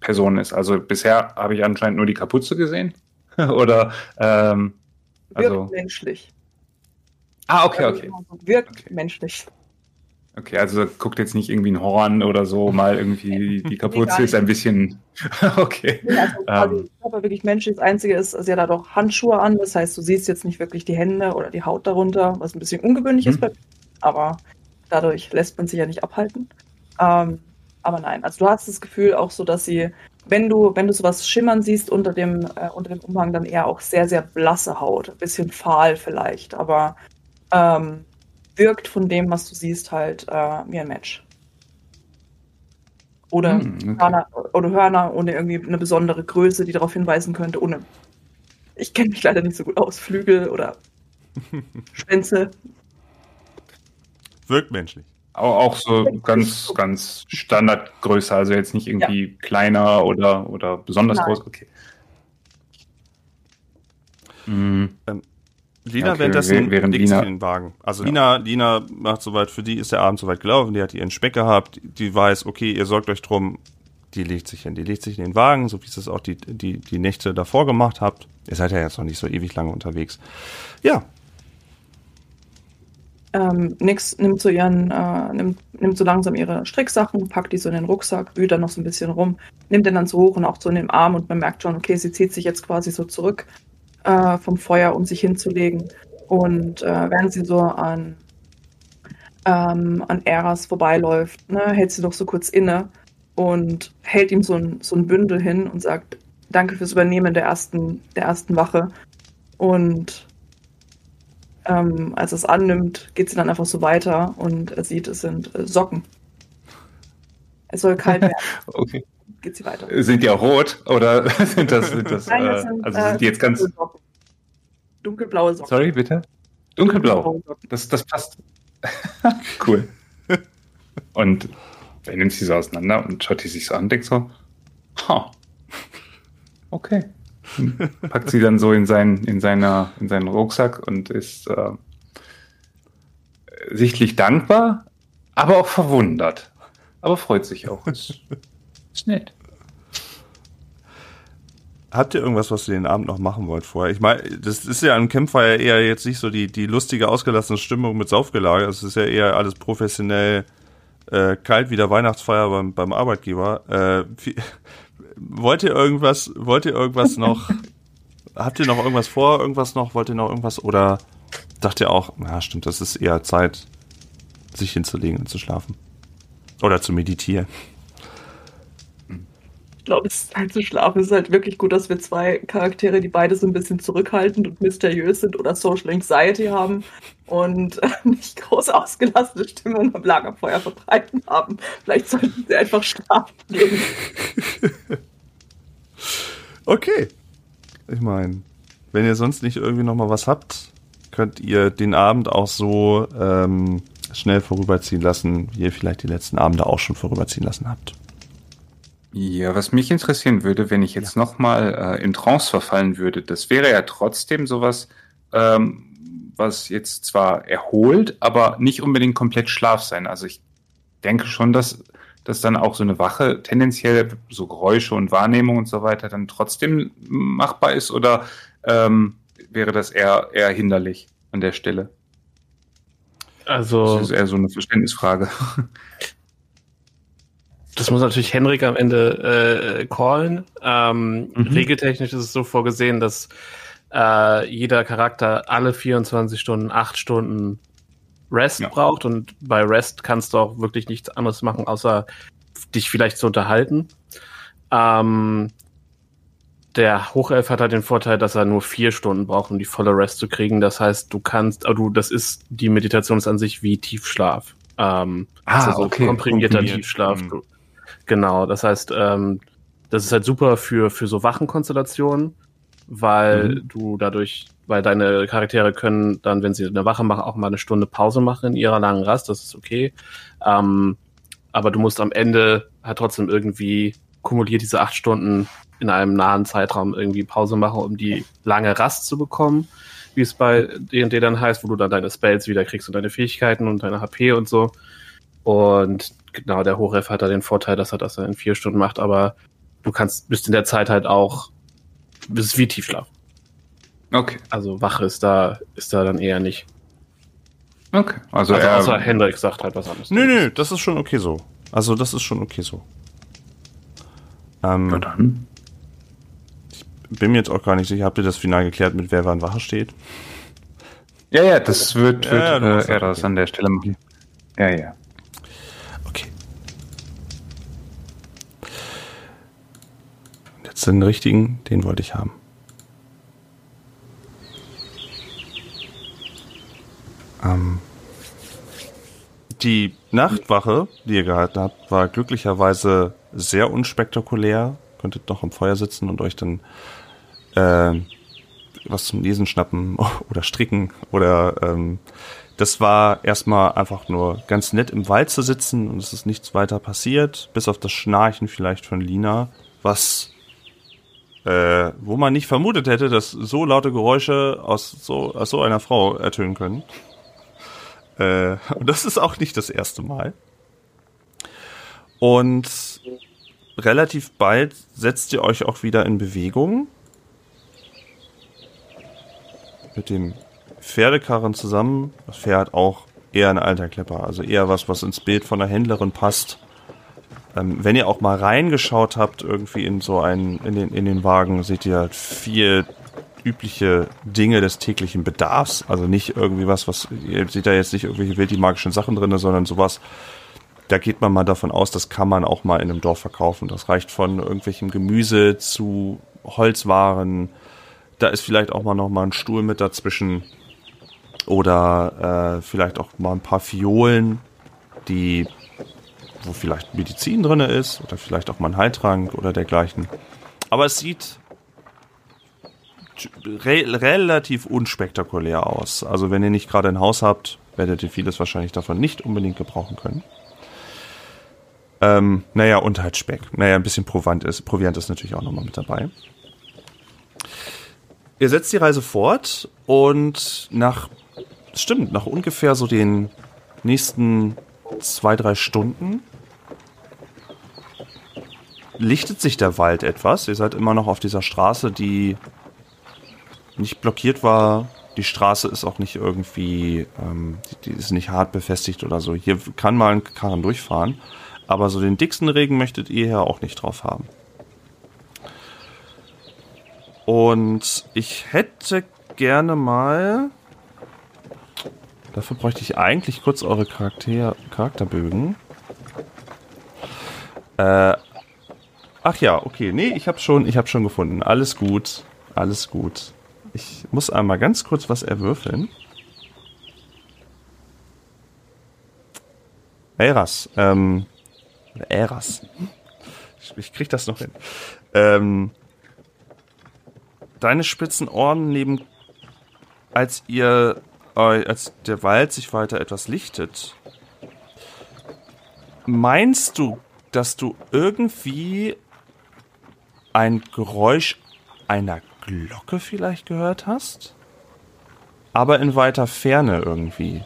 Person ist. Also bisher habe ich anscheinend nur die Kapuze gesehen. Oder ähm, also menschlich. Ah, okay, also, okay. Wirkt okay. menschlich. Okay, also guckt jetzt nicht irgendwie ein Horn oder so, mal irgendwie die Kapuze nee, ist ein bisschen. okay. Ja, also quasi um. Ähm. Körper wirklich menschlich. Das Einzige ist, sie hat doch Handschuhe an, das heißt, du siehst jetzt nicht wirklich die Hände oder die Haut darunter, was ein bisschen ungewöhnlich hm. ist, bei, aber dadurch lässt man sich ja nicht abhalten. Ähm, aber nein, also du hast das Gefühl auch so, dass sie wenn du, wenn du sowas schimmern siehst unter dem, äh, unter dem Umhang, dann eher auch sehr, sehr blasse Haut. Ein bisschen fahl vielleicht, aber ähm, wirkt von dem, was du siehst, halt äh, wie ein Match. Oder, Hm, okay. Hörner, oder Hörner ohne irgendwie eine besondere Größe, die darauf hinweisen könnte. Ohne. Ich kenne mich leider nicht so gut aus. Flügel oder Schwänze. Wirkt menschlich. Auch, auch so ganz, ganz Standardgröße, also jetzt nicht irgendwie kleiner oder, oder besonders Nein. groß. Okay. Mm, Lina Okay, währenddessen während Lina- den Wagen. Also Ja. Lina, Lina macht soweit, für die ist der Abend soweit gelaufen, die hat ihren Speck gehabt, die weiß, okay, ihr sorgt euch drum, die legt sich hin, die legt sich in den Wagen, so wie ihr es auch die, die, die Nächte davor gemacht habt. Ihr seid ja jetzt noch nicht so ewig lange unterwegs. Ja, Ähm, Nix nimmt so ihren, äh, nimmt, nimmt so langsam ihre Stricksachen, packt die so in den Rucksack, wühlt dann noch so ein bisschen rum, nimmt den dann so hoch und auch so in den Arm und man merkt schon, okay, sie zieht sich jetzt quasi so zurück äh, vom Feuer, um sich hinzulegen. Und äh, während sie so an, ähm, an Eras vorbeiläuft, ne, hält sie noch so kurz inne und hält ihm so ein, so ein Bündel hin und sagt, danke fürs Übernehmen der ersten, der ersten Wache. Und ähm, als er es annimmt, geht sie dann einfach so weiter und er sieht, es sind äh, Socken. Es soll kalt werden, okay. Geht sie weiter. Sind die auch rot oder sind das, sind das, Nein, das äh, sind, also äh, sind die jetzt ganz. Dunkelblaue Socken. sorry, bitte? Dunkelblau. Dunkelblaue Socken. Das, das passt. cool. Und er nimmt sie so auseinander und schaut die sich so an und denkt so, ha, okay. Und Packt sie dann so in seinen, in seiner, in seinen Rucksack und ist äh, sichtlich dankbar, aber auch verwundert. Aber freut sich auch. Nett. Habt ihr irgendwas, was ihr den Abend noch machen wollt vorher? Ich meine, das ist ja am Campfire eher jetzt nicht so die, die lustige, ausgelassene Stimmung mit Saufgelage. Es ist ja eher alles professionell äh, kalt wie der Weihnachtsfeier beim, beim Arbeitgeber. Äh, wie, wollt ihr irgendwas, wollt ihr irgendwas noch, habt ihr noch irgendwas vor, irgendwas noch, wollt ihr noch irgendwas oder dacht ihr auch, na stimmt, das ist eher Zeit, sich hinzulegen und zu schlafen? Oder zu meditieren. Ich glaube, es ist halt zu schlafen. Es ist halt wirklich gut, dass wir zwei Charaktere, die beide so ein bisschen zurückhaltend und mysteriös sind oder Social Anxiety haben und äh, nicht groß ausgelassene Stimmung am Lagerfeuer verbreiten haben. Vielleicht sollten sie einfach schlafen gehen. Okay. Ich meine, wenn ihr sonst nicht irgendwie noch mal was habt, könnt ihr den Abend auch so ähm, schnell vorüberziehen lassen, wie ihr vielleicht die letzten Abende auch schon vorüberziehen lassen habt. Ja, was mich interessieren würde, wenn ich jetzt noch nochmal äh, in Trance verfallen würde, das wäre ja trotzdem sowas, ähm, was jetzt zwar erholt, aber nicht unbedingt komplett Schlaf sein. Also ich denke schon, dass, dass dann auch so eine Wache tendenziell so Geräusche und Wahrnehmung und so weiter dann trotzdem machbar ist oder ähm, wäre das eher, eher hinderlich an der Stelle? Also, Das ist eher so eine Verständnisfrage. das muss natürlich Henrik am Ende äh, callen. Ähm, Mhm. Regeltechnisch ist es so vorgesehen, dass äh, jeder Charakter alle 24 Stunden, 8 Stunden Rest Ja. braucht und bei Rest kannst du auch wirklich nichts anderes machen, außer dich vielleicht zu unterhalten. Ähm, der Hochelf hat halt den Vorteil, dass er nur vier Stunden braucht, um die volle Rest zu kriegen. Das heißt, du kannst, also du, das ist, die Meditation ist an sich wie Tiefschlaf. Ähm, Ah, also so okay. komprimierter Komprimiert. Tiefschlaf. Mhm. Du- Genau, das heißt, ähm, das ist halt super für, für so Wachenkonstellationen, weil Mhm. du dadurch, weil deine Charaktere können dann, wenn sie eine Wache machen, auch mal eine Stunde Pause machen in ihrer langen Rast, das ist okay. Ähm, aber du musst am Ende halt trotzdem irgendwie kumuliert diese acht Stunden in einem nahen Zeitraum irgendwie Pause machen, um die lange Rast zu bekommen, wie es bei D&D dann heißt, wo du dann deine Spells wieder kriegst und deine Fähigkeiten und deine HP und so. Und genau, der Hochref hat da den Vorteil, dass er das in vier Stunden macht, aber du kannst, bist in der Zeit halt auch, bist wie Tiefschlaf. Okay, Also Wache ist da, ist da dann eher nicht. okay. Also, Also er, außer Hendrik sagt halt was anderes. Nö, nö, das ist schon okay so. Also das ist schon okay so. Ähm, Ja, dann. bin mir jetzt auch gar nicht sicher, habt ihr das final geklärt, mit wer wann Wache steht? Ja, ja, das wird, Ja, wird ja, du äh, er das okay. an der Stelle machen. Ja, ja. Den richtigen, den wollte ich haben. Ähm, die Nachtwache, die ihr gehalten habt, war glücklicherweise sehr unspektakulär. Könntet noch im Feuer sitzen und euch dann äh, was zum Lesen schnappen oder stricken oder ähm, das war erstmal einfach nur ganz nett im Wald zu sitzen und es ist nichts weiter passiert, bis auf das Schnarchen vielleicht von Lina, was äh, wo man nicht vermutet hätte, dass so laute Geräusche aus so, aus so einer Frau ertönen können. Äh, und das ist auch nicht das erste Mal. Und relativ bald setzt ihr euch auch wieder in Bewegung. Mit dem Pferdekarren zusammen. Das Pferd auch eher ein alter Klepper. Also eher was, was ins Bild von der Händlerin passt. Ähm, wenn ihr auch mal reingeschaut habt, irgendwie in so einen, in den, in den Wagen, seht ihr halt viel übliche Dinge des täglichen Bedarfs. Also nicht irgendwie was, was, ihr seht da jetzt nicht irgendwelche wild magischen Sachen drin, sondern sowas, da geht man mal davon aus, das kann man auch mal in einem Dorf verkaufen. Das reicht von irgendwelchem Gemüse zu Holzwaren. Da ist vielleicht auch mal noch mal ein Stuhl mit dazwischen. Oder äh, vielleicht auch mal ein paar Fiolen, die, wo vielleicht Medizin drin ist. Oder vielleicht auch mal ein Heiltrank oder dergleichen. Aber es sieht re relativ unspektakulär aus. Also wenn ihr nicht gerade ein Haus habt, werdet ihr vieles wahrscheinlich davon nicht unbedingt gebrauchen können. Ähm, naja, und halt Speck. Naja, ein bisschen Proviant ist, Proviant ist natürlich auch nochmal mit dabei. Ihr setzt die Reise fort und nach, stimmt, nach ungefähr so den nächsten zwei, drei Stunden lichtet sich der Wald etwas. Ihr seid immer noch auf dieser Straße, die nicht blockiert war. Die Straße ist auch nicht irgendwie, ähm, die, die, ist nicht hart befestigt oder so. Hier kann mal ein Karren durchfahren. Aber so den dicksten Regen möchtet ihr ja auch nicht drauf haben. Und ich hätte gerne mal. Dafür bräuchte ich eigentlich kurz eure Charakter Charakterbögen. Äh, ach ja, okay. Nee, ich habe schon, ich habe schon gefunden. Alles gut. Alles gut. Ich muss einmal ganz kurz was erwürfeln. Eras, ähm, Eras. Ich, ich krieg das noch hin. Ähm, deine spitzen Ohren neben, als ihr, als der Wald sich weiter etwas lichtet, meinst du, dass du irgendwie ein Geräusch einer Glocke vielleicht gehört hast? Aber in weiter Ferne irgendwie.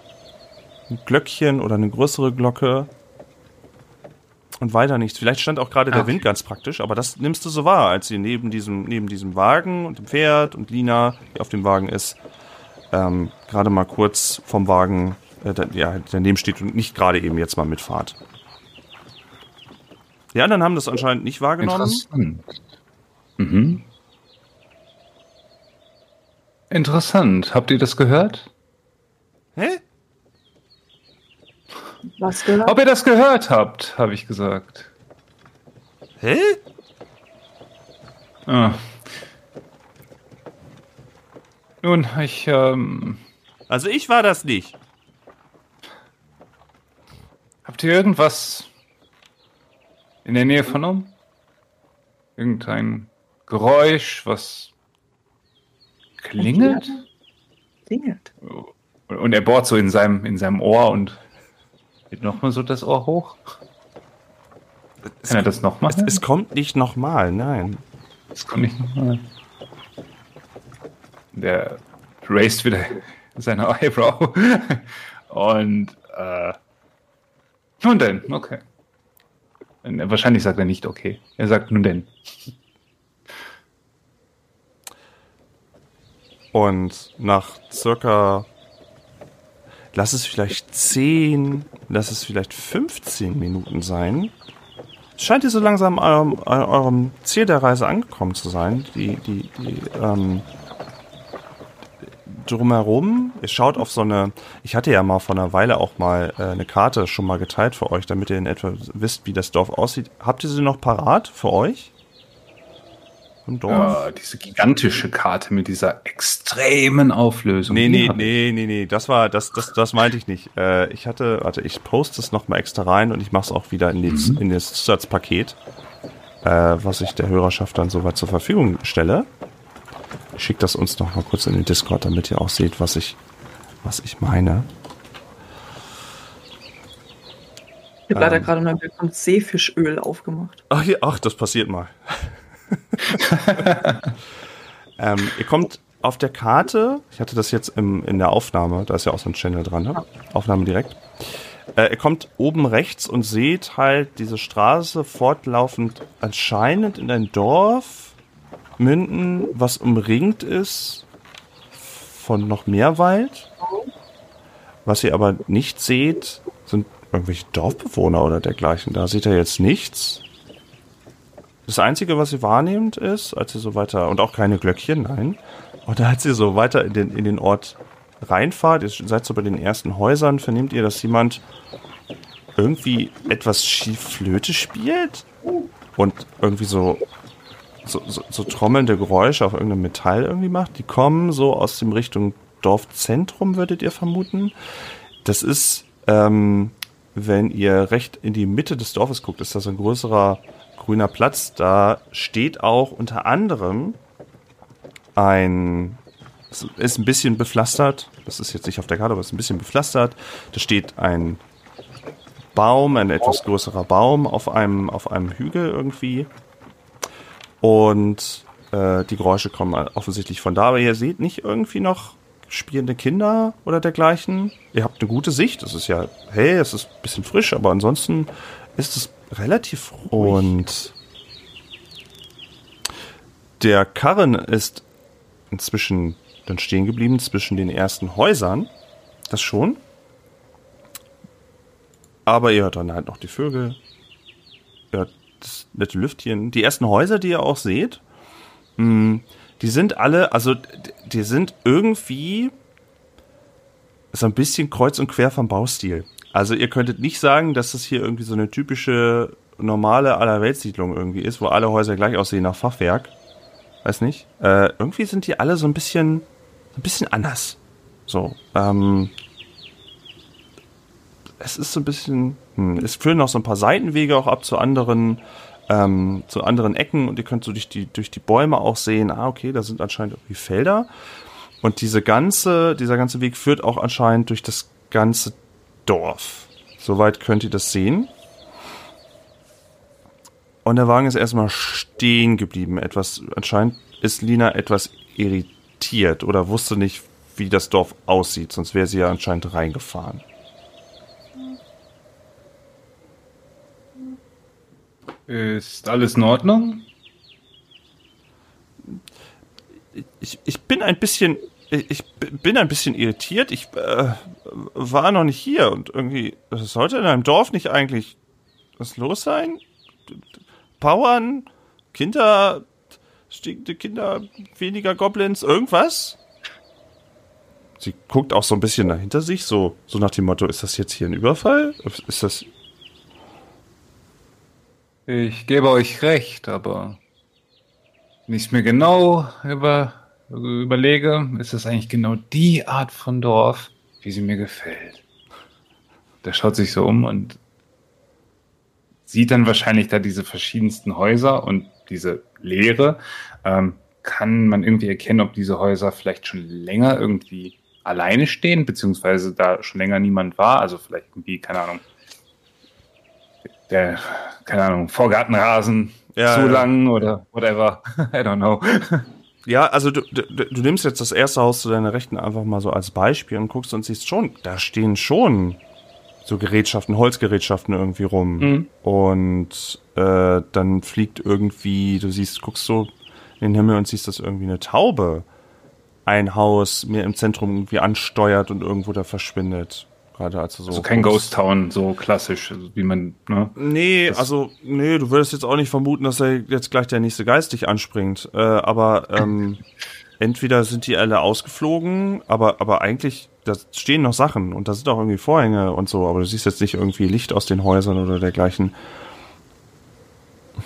Ein Glöckchen oder eine größere Glocke. Und weiter nichts. Vielleicht stand auch gerade der okay. Wind ganz praktisch, aber das nimmst du so wahr, als sie neben diesem, neben diesem Wagen und dem Pferd und Lina, die auf dem Wagen ist, ähm, gerade mal kurz vom Wagen, äh, da, ja, daneben steht und nicht gerade eben jetzt mal mitfahrt. Die anderen haben das anscheinend nicht wahrgenommen. Interessant. Mhm. Interessant. Habt ihr das gehört? Hä? Was gehört? Ob ihr das gehört habt, habe ich gesagt. Hä? Ah. Nun, ich, ähm. Also ich war das nicht. Habt ihr irgendwas in der Nähe von um? Irgendein Geräusch, was klingelt? Klingelt. Und er bohrt so in seinem, in seinem Ohr und geht nochmal so das Ohr hoch. Es Kann er das noch machen? Es, es kommt nicht nochmal, nein. Es kommt nicht nochmal. Der raised wieder seine Eyebrow. Und, äh. Nun denn, okay. Wahrscheinlich sagt er nicht okay. Er sagt nun denn. Und nach circa, lass es vielleicht 10, lass es vielleicht 15 Minuten sein, scheint ihr so langsam eurem, eurem Ziel der Reise angekommen zu sein. Die, die, die, ähm, drumherum, ihr schaut auf so eine, ich hatte ja mal vor einer Weile auch mal äh, eine Karte schon mal geteilt für euch, damit ihr in etwa wisst, wie das Dorf aussieht. Habt ihr sie noch parat für euch? Im Dorf. Ja, diese gigantische Karte mit dieser extremen Auflösung. Nee, nee, nee, nee, nee, das war, das, das, das meinte ich nicht. Äh, ich hatte, warte, ich poste es nochmal extra rein und ich mache es auch wieder in, die, Mhm. in das Zusatzpaket, äh, was ich der Hörerschaft dann soweit zur Verfügung stelle. Ich schicke das uns noch mal kurz in den Discord, damit ihr auch seht, was ich, was ich meine. Ich habe leider Ähm. gerade mein Bild von Seefischöl aufgemacht. Ach, ja, ach das passiert mal. ähm, ihr kommt auf der Karte, ich hatte das jetzt im, in der Aufnahme, da ist ja auch so ein Channel dran, ne? Aufnahme direkt. Äh, ihr kommt oben rechts und seht halt diese Straße fortlaufend anscheinend in ein Dorf münden, was umringt ist von noch mehr Wald. Was ihr aber nicht seht, sind irgendwelche Dorfbewohner oder dergleichen. Da seht ihr jetzt nichts. Das Einzige, was ihr wahrnehmt, ist, als ihr so weiter, und auch keine Glöckchen, nein. Und als ihr so weiter in den, in den Ort reinfahrt, ihr seid so bei den ersten Häusern, vernehmt ihr, dass jemand irgendwie etwas schief Flöte spielt und irgendwie so, so, so, so trommelnde Geräusche auf irgendeinem Metall irgendwie macht. Die kommen so aus dem Richtung Dorfzentrum, würdet ihr vermuten. Das ist, ähm, wenn ihr recht in die Mitte des Dorfes guckt, ist das ein größerer grüner Platz. Da steht auch unter anderem ein, es ist ein bisschen bepflastert. Das ist jetzt nicht auf der Karte, aber es ist ein bisschen bepflastert. Da steht ein Baum, ein etwas größerer Baum auf einem, auf einem Hügel irgendwie. Und äh, die Geräusche kommen offensichtlich von da. Aber ihr seht nicht irgendwie noch spielende Kinder oder dergleichen. Ihr habt eine gute Sicht. Es ist ja, hey, es ist ein bisschen frisch, aber ansonsten ist es relativ ruhig. Und der Karren ist inzwischen dann stehen geblieben zwischen den ersten Häusern. Das schon. Aber ihr hört dann halt noch die Vögel. Ihr hört das nette Lüftchen. Die ersten Häuser, die ihr auch seht, mh, die sind alle, also die sind irgendwie so ein bisschen kreuz und quer vom Baustil. Also ihr könntet nicht sagen, dass das hier irgendwie so eine typische normale Allerweltssiedlung irgendwie ist, wo alle Häuser gleich aussehen nach Fachwerk. Weiß nicht. Äh, irgendwie sind die alle so ein bisschen, ein bisschen anders. So. Ähm, es ist so ein bisschen, hm, es führen noch so ein paar Seitenwege auch ab zu anderen, ähm, zu anderen Ecken und ihr könnt so durch die, durch die Bäume auch sehen, ah, okay, da sind anscheinend irgendwie Felder. Und diese ganze, dieser ganze Weg führt auch anscheinend durch das ganze Dorf. Soweit könnt ihr das sehen. Und der Wagen ist erstmal stehen geblieben. Etwas, anscheinend ist Lina etwas irritiert oder wusste nicht, wie das Dorf aussieht, sonst wäre sie ja anscheinend reingefahren. Ist alles in Ordnung? Ich, ich bin ein bisschen, ich bin ein bisschen irritiert. Ich äh, war noch nicht hier und irgendwie, sollte in einem Dorf nicht eigentlich was los sein? Bauern, Kinder, stinkende Kinder, weniger Goblins, irgendwas? Sie guckt auch so ein bisschen dahinter sich, so, so nach dem Motto, ist das jetzt hier ein Überfall? Ist das, Ich gebe euch recht, aber ich mir genau über, überlege, ist es eigentlich genau die Art von Dorf, wie sie mir gefällt. Der schaut sich so um und sieht dann wahrscheinlich da diese verschiedensten Häuser und diese Leere. Ähm, kann man irgendwie erkennen, ob diese Häuser vielleicht schon länger irgendwie alleine stehen, beziehungsweise da schon länger niemand war? Also vielleicht irgendwie, keine Ahnung, der, keine Ahnung, Vorgartenrasen Ja, zu ja. lang oder whatever. I don't know. Ja, also du, du, du nimmst jetzt das erste Haus zu deiner Rechten einfach mal so als Beispiel und guckst und siehst schon, da stehen schon so Gerätschaften, Holzgerätschaften irgendwie rum. Mhm. Und äh, dann fliegt irgendwie, du siehst, guckst so in den Himmel und siehst, dass irgendwie eine Taube ein Haus mir im Zentrum irgendwie ansteuert und irgendwo da verschwindet. Gerade als du so. Also kein. Ghost Town, so klassisch, also wie man, ne? Nee, Das- also, nee, du würdest jetzt auch nicht vermuten, dass er jetzt gleich der nächste Geist dich anspringt. Äh, aber ähm, entweder sind die alle ausgeflogen, aber, aber eigentlich, da stehen noch Sachen und da sind auch irgendwie Vorhänge und so, aber du siehst jetzt nicht irgendwie Licht aus den Häusern oder dergleichen.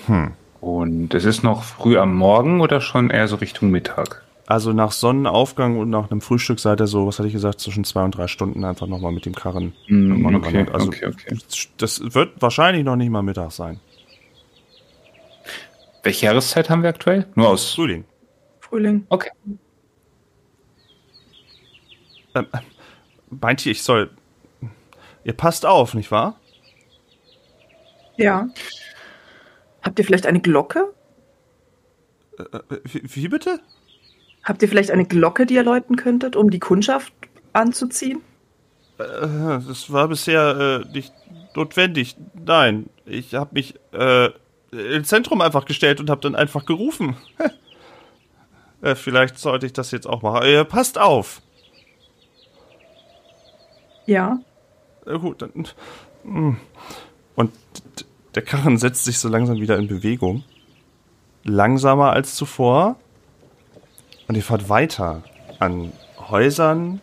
Hm. Und es ist noch früh am Morgen oder schon eher so Richtung Mittag? Also nach Sonnenaufgang und nach einem Frühstück seid ihr so, was hatte ich gesagt, zwischen zwei und drei Stunden einfach nochmal mit dem Karren. Mm, okay, also okay, okay. das wird wahrscheinlich noch nicht mal Mittag sein. Welche Jahreszeit haben wir aktuell? Nur aus. Frühling. Frühling. Okay. Ähm, meint ihr, ich soll. Ihr passt auf, nicht wahr? Ja. Habt ihr vielleicht eine Glocke? Äh, Wie, wie bitte? Habt ihr vielleicht eine Glocke, die ihr läuten könntet, um die Kundschaft anzuziehen? Äh, Das war bisher äh, nicht notwendig. Nein, ich habe mich äh, ins Zentrum einfach gestellt und habe dann einfach gerufen. äh, vielleicht sollte ich das jetzt auch machen. Äh, passt auf. Ja. Äh, gut, dann. mm. Und der Karren setzt sich so langsam wieder in Bewegung. Langsamer als zuvor. Und ihr fahrt weiter an Häusern.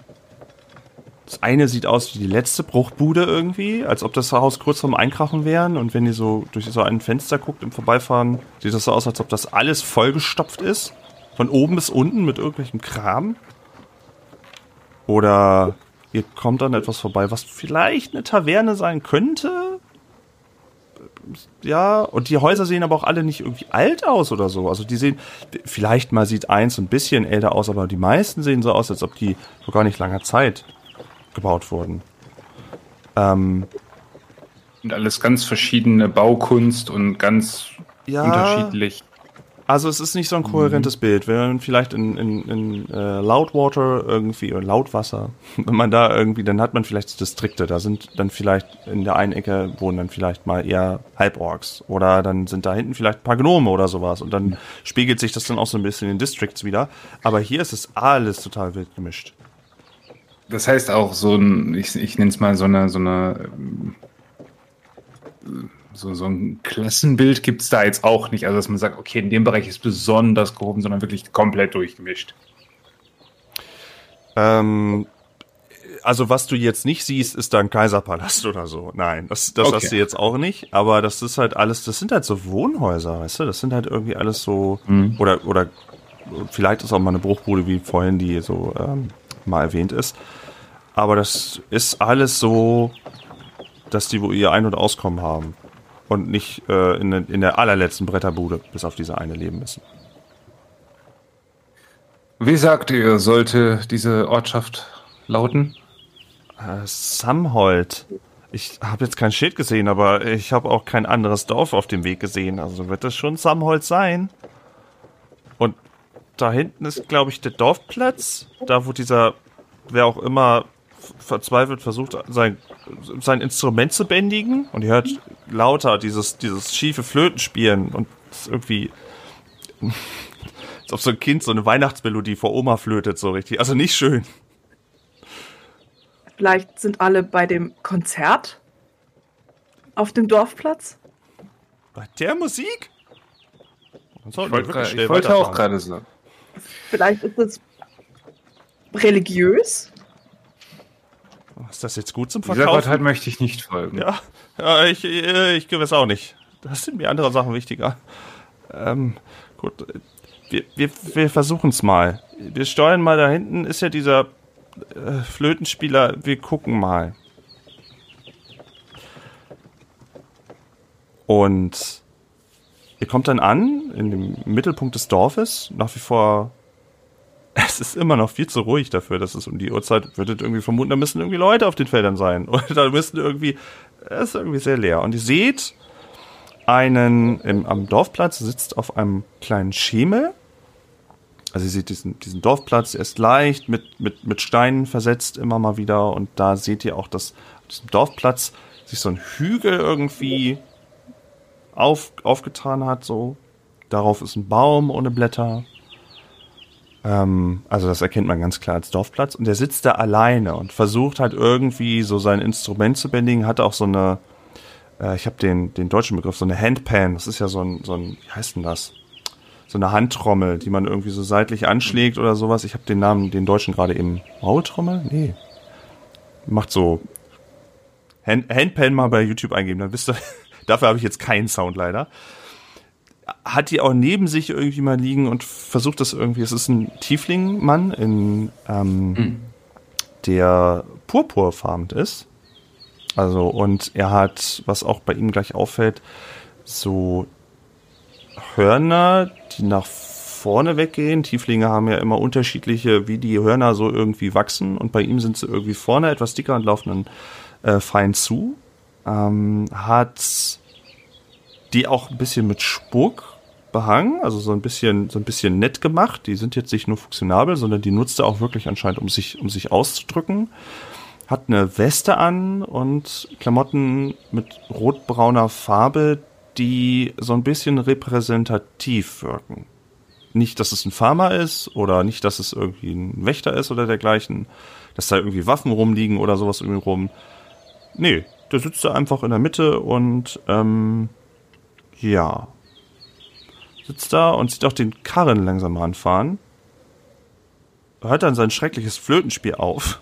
Das eine sieht aus wie die letzte Bruchbude irgendwie, als ob das Haus kurz vorm Einkrachen wären. Und wenn ihr so durch so ein Fenster guckt im Vorbeifahren, sieht das so aus, als ob das alles vollgestopft ist. Von oben bis unten mit irgendwelchem Kram. Oder ihr kommt an etwas vorbei, was vielleicht eine Taverne sein könnte. Ja, und die Häuser sehen aber auch alle nicht irgendwie alt aus oder so. Also die sehen, vielleicht mal sieht eins ein bisschen älter aus, aber die meisten sehen so aus, als ob die vor gar nicht langer Zeit gebaut wurden. Ähm, Und alles ganz verschiedene Baukunst und ganz ja, unterschiedlich. Also es ist nicht so ein kohärentes Bild. Wenn man vielleicht in, in, in äh, Loudwater irgendwie oder Lautwasser, wenn man da irgendwie, dann hat man vielleicht Distrikte. Da sind dann vielleicht in der einen Ecke wohnen dann vielleicht mal eher Halborgs oder dann sind da hinten vielleicht ein paar Gnome oder sowas und dann spiegelt sich das dann auch so ein bisschen in Districts wieder. Aber hier ist es alles total wild gemischt. Das heißt auch so ein, ich, ich nenne es mal so eine, so eine, ähm, so, so ein Klassenbild gibt es da jetzt auch nicht. Also dass man sagt, okay, in dem Bereich ist besonders gehoben, sondern wirklich komplett durchgemischt. Ähm, also was du jetzt nicht siehst, ist da ein Kaiserpalast oder so. Nein, das, das Okay. hast du jetzt auch nicht. Aber das ist halt alles, das sind halt so Wohnhäuser, weißt du? Das sind halt irgendwie alles so Mhm. oder oder vielleicht ist auch mal eine Bruchbude wie vorhin, die so ähm, mal erwähnt ist. Aber das ist alles so, dass die wo ihr Ein- und Auskommen haben und nicht äh, in, der- in der allerletzten Bretterbude bis auf diese eine leben müssen. Wie sagt ihr, sollte diese Ortschaft lauten? Äh, Samhold. Ich habe jetzt kein Schild gesehen, aber ich habe auch kein anderes Dorf auf dem Weg gesehen. Also wird das schon Samhold sein. Und da hinten ist, glaube ich, der Dorfplatz. Da, wo dieser, wer auch immer, verzweifelt versucht, sein, sein Instrument zu bändigen. Und ihr hört lauter dieses, dieses schiefe Flötenspielen. Und es ist irgendwie, als ob so ein Kind so eine Weihnachtsmelodie vor Oma flötet, so richtig. Also nicht schön. Vielleicht sind alle bei dem Konzert auf dem Dorfplatz. Bei der Musik? Ich wollte, wirklich gra- schnell ich wollte auch gerade so. Vielleicht ist es religiös. Ist das jetzt gut zum Dieser Verkaufen? Gottheit möchte ich nicht folgen. Ja, ja ich, äh, ich gewiss auch nicht. Das sind mir andere Sachen wichtiger. Ähm, gut, wir, wir, wir versuchen es mal. Wir steuern mal da hinten, ist ja dieser äh, Flötenspieler. Wir gucken mal. Und ihr kommt dann an, in dem Mittelpunkt des Dorfes, nach wie vor. Es ist immer noch viel zu ruhig dafür, dass es um die Uhrzeit würdet irgendwie vermuten, da müssen irgendwie Leute auf den Feldern sein. Oder da müssten irgendwie. Es ist irgendwie sehr leer. Und ihr seht einen im, am Dorfplatz sitzt auf einem kleinen Schemel. Also ihr seht diesen, diesen Dorfplatz, er ist leicht mit, mit, mit Steinen versetzt immer mal wieder. Und da seht ihr auch, dass auf diesem Dorfplatz sich so ein Hügel irgendwie auf, aufgetan hat. So. Darauf ist ein Baum ohne Blätter. Ähm, also das erkennt man ganz klar als Dorfplatz. Und der sitzt da alleine und versucht halt irgendwie so sein Instrument zu bändigen. Hat auch so eine, äh, ich habe den, den deutschen Begriff, so eine Handpan. Das ist ja so ein, so ein, wie heißt denn das? So eine Handtrommel, die man irgendwie so seitlich anschlägt oder sowas. Ich habe den Namen, den deutschen gerade eben. Maultrommel? Nee. Macht so. Hand, Handpan mal bei YouTube eingeben, dann wisst ihr. Dafür habe ich jetzt keinen Sound leider. Hat die auch neben sich irgendwie mal liegen und versucht das irgendwie. Es ist ein Tiefling-Mann, in, ähm, mhm. der purpurfarmt ist. Also, und er hat, was auch bei ihm gleich auffällt, so Hörner, die nach vorne weggehen. Tieflinge haben ja immer unterschiedliche, wie die Hörner so irgendwie wachsen. Und bei ihm sind sie irgendwie vorne etwas dicker und laufen dann äh, fein zu. Ähm, hat die auch ein bisschen mit Spuck behangen, also so ein bisschen, so ein bisschen nett gemacht. Die sind jetzt nicht nur funktionabel, sondern die nutzt er auch wirklich anscheinend, um sich, um sich auszudrücken. Hat eine Weste an und Klamotten mit rotbrauner Farbe, die so ein bisschen repräsentativ wirken nicht, dass es ein Farmer ist oder nicht, dass es irgendwie ein Wächter ist oder dergleichen, dass da irgendwie Waffen rumliegen oder sowas irgendwie rum. Nee, der sitzt da einfach in der Mitte und ähm, ja. Sitzt da und sieht auch den Karren langsam ranfahren. Hört dann sein schreckliches Flötenspiel auf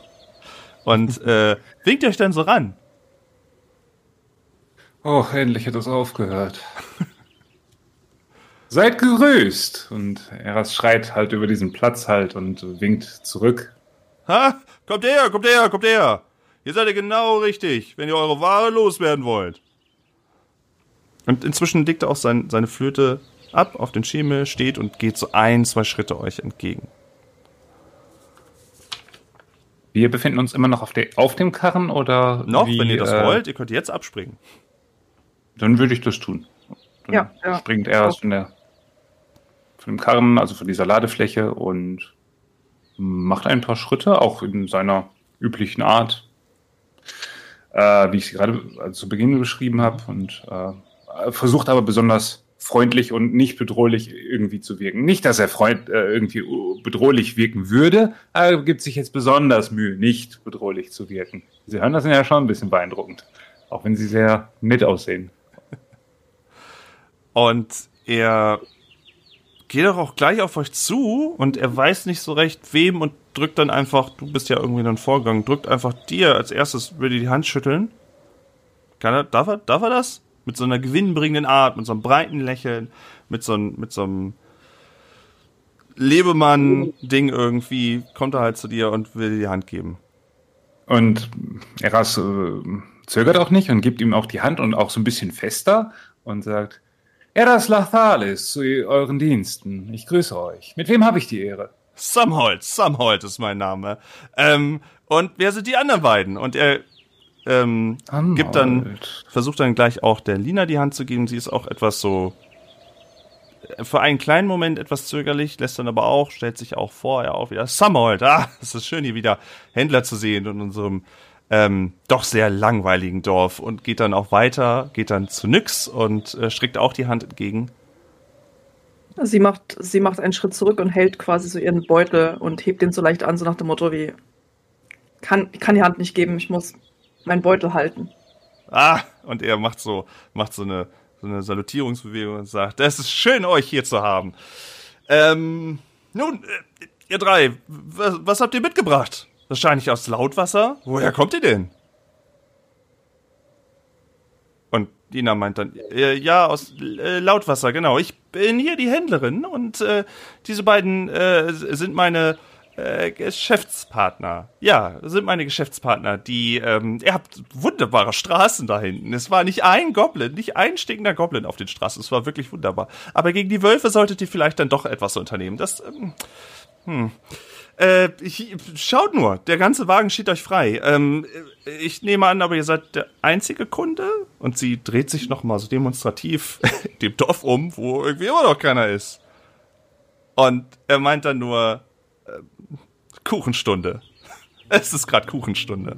und äh, winkt euch dann so ran. Oh, endlich hat es aufgehört. Seid gegrüßt! Und Eras schreit halt über diesen Platz halt und winkt zurück. Ha! Kommt her, kommt her, kommt her! Ihr seid ja genau richtig, wenn ihr eure Ware loswerden wollt. Und inzwischen legt er auch sein, seine Flöte ab auf den Schemel, steht und geht so ein, zwei Schritte euch entgegen. Wir befinden uns immer noch auf, de, auf dem Karren oder? Noch, wie, wenn ihr das äh, wollt, ihr könnt jetzt abspringen. Dann würde ich das tun. Dann ja, ja. springt er aus von der von dem Karren, also von dieser Ladefläche und macht ein paar Schritte, auch in seiner üblichen Art, äh, wie ich sie gerade zu Beginn beschrieben habe, und äh, versucht aber besonders freundlich und nicht bedrohlich irgendwie zu wirken. Nicht, dass er freund, äh, irgendwie bedrohlich wirken würde, aber gibt sich jetzt besonders Mühe, nicht bedrohlich zu wirken. Sie hören das ja schon ein bisschen beeindruckend, auch wenn sie sehr nett aussehen. Und er geht auch gleich auf euch zu und er weiß nicht so recht wem und drückt dann einfach, du bist ja irgendwie in einem Vorgang, drückt einfach dir als erstes, würde die Hand schütteln. Kann er, darf er, darf er das? Mit so einer gewinnbringenden Art, mit so einem breiten Lächeln, mit so einem, mit so einem Lebemann-Ding irgendwie, kommt er halt zu dir und will dir die Hand geben. Und Eras äh, zögert auch nicht und gibt ihm auch die Hand und auch so ein bisschen fester und sagt, Eras Lathalis zu euren Diensten. Ich grüße euch. Mit wem habe ich die Ehre? Samhold, Samhold ist mein Name. Ähm, und wer sind die anderen beiden? Und er ähm, gibt dann, versucht dann gleich auch der Lina die Hand zu geben. Sie ist auch etwas so äh, für einen kleinen Moment etwas zögerlich, lässt dann aber auch, stellt sich auch vor, ja auch wieder Samhold. Ah, es ist schön hier wieder Händler zu sehen in unserem ähm, doch sehr langweiligen Dorf und geht dann auch weiter, geht dann zu Nyx und äh, streckt auch die Hand entgegen. Sie macht, sie macht einen Schritt zurück und hält quasi so ihren Beutel und hebt den so leicht an, so nach dem Motto wie, kann, ich kann die Hand nicht geben, ich muss meinen Beutel halten. Ah, und er macht so, macht so eine, so eine Salutierungsbewegung und sagt, es ist schön, euch hier zu haben. Ähm, nun, äh, ihr drei, was, was habt ihr mitgebracht? Wahrscheinlich aus Lautwasser. Woher kommt ihr denn? Und Dina meint dann, äh, ja, aus äh, Lautwasser, genau. Ich bin hier die Händlerin und äh, diese beiden äh, sind meine äh, Geschäftspartner. Ja, sind meine Geschäftspartner. Die, ähm, ihr habt wunderbare Straßen da hinten. Es war nicht ein Goblin, nicht ein stinkender Goblin auf den Straßen. Es war wirklich wunderbar. Aber gegen die Wölfe solltet ihr vielleicht dann doch etwas unternehmen. Das, ähm, hm. Äh, ich, schaut nur, der ganze Wagen steht euch frei. Ähm, ich nehme an, aber ihr seid der einzige Kunde? Und sie dreht sich nochmal so demonstrativ dem Dorf um, wo irgendwie immer noch keiner ist. Und er meint dann nur, Kuchenstunde. Es ist gerade Kuchenstunde.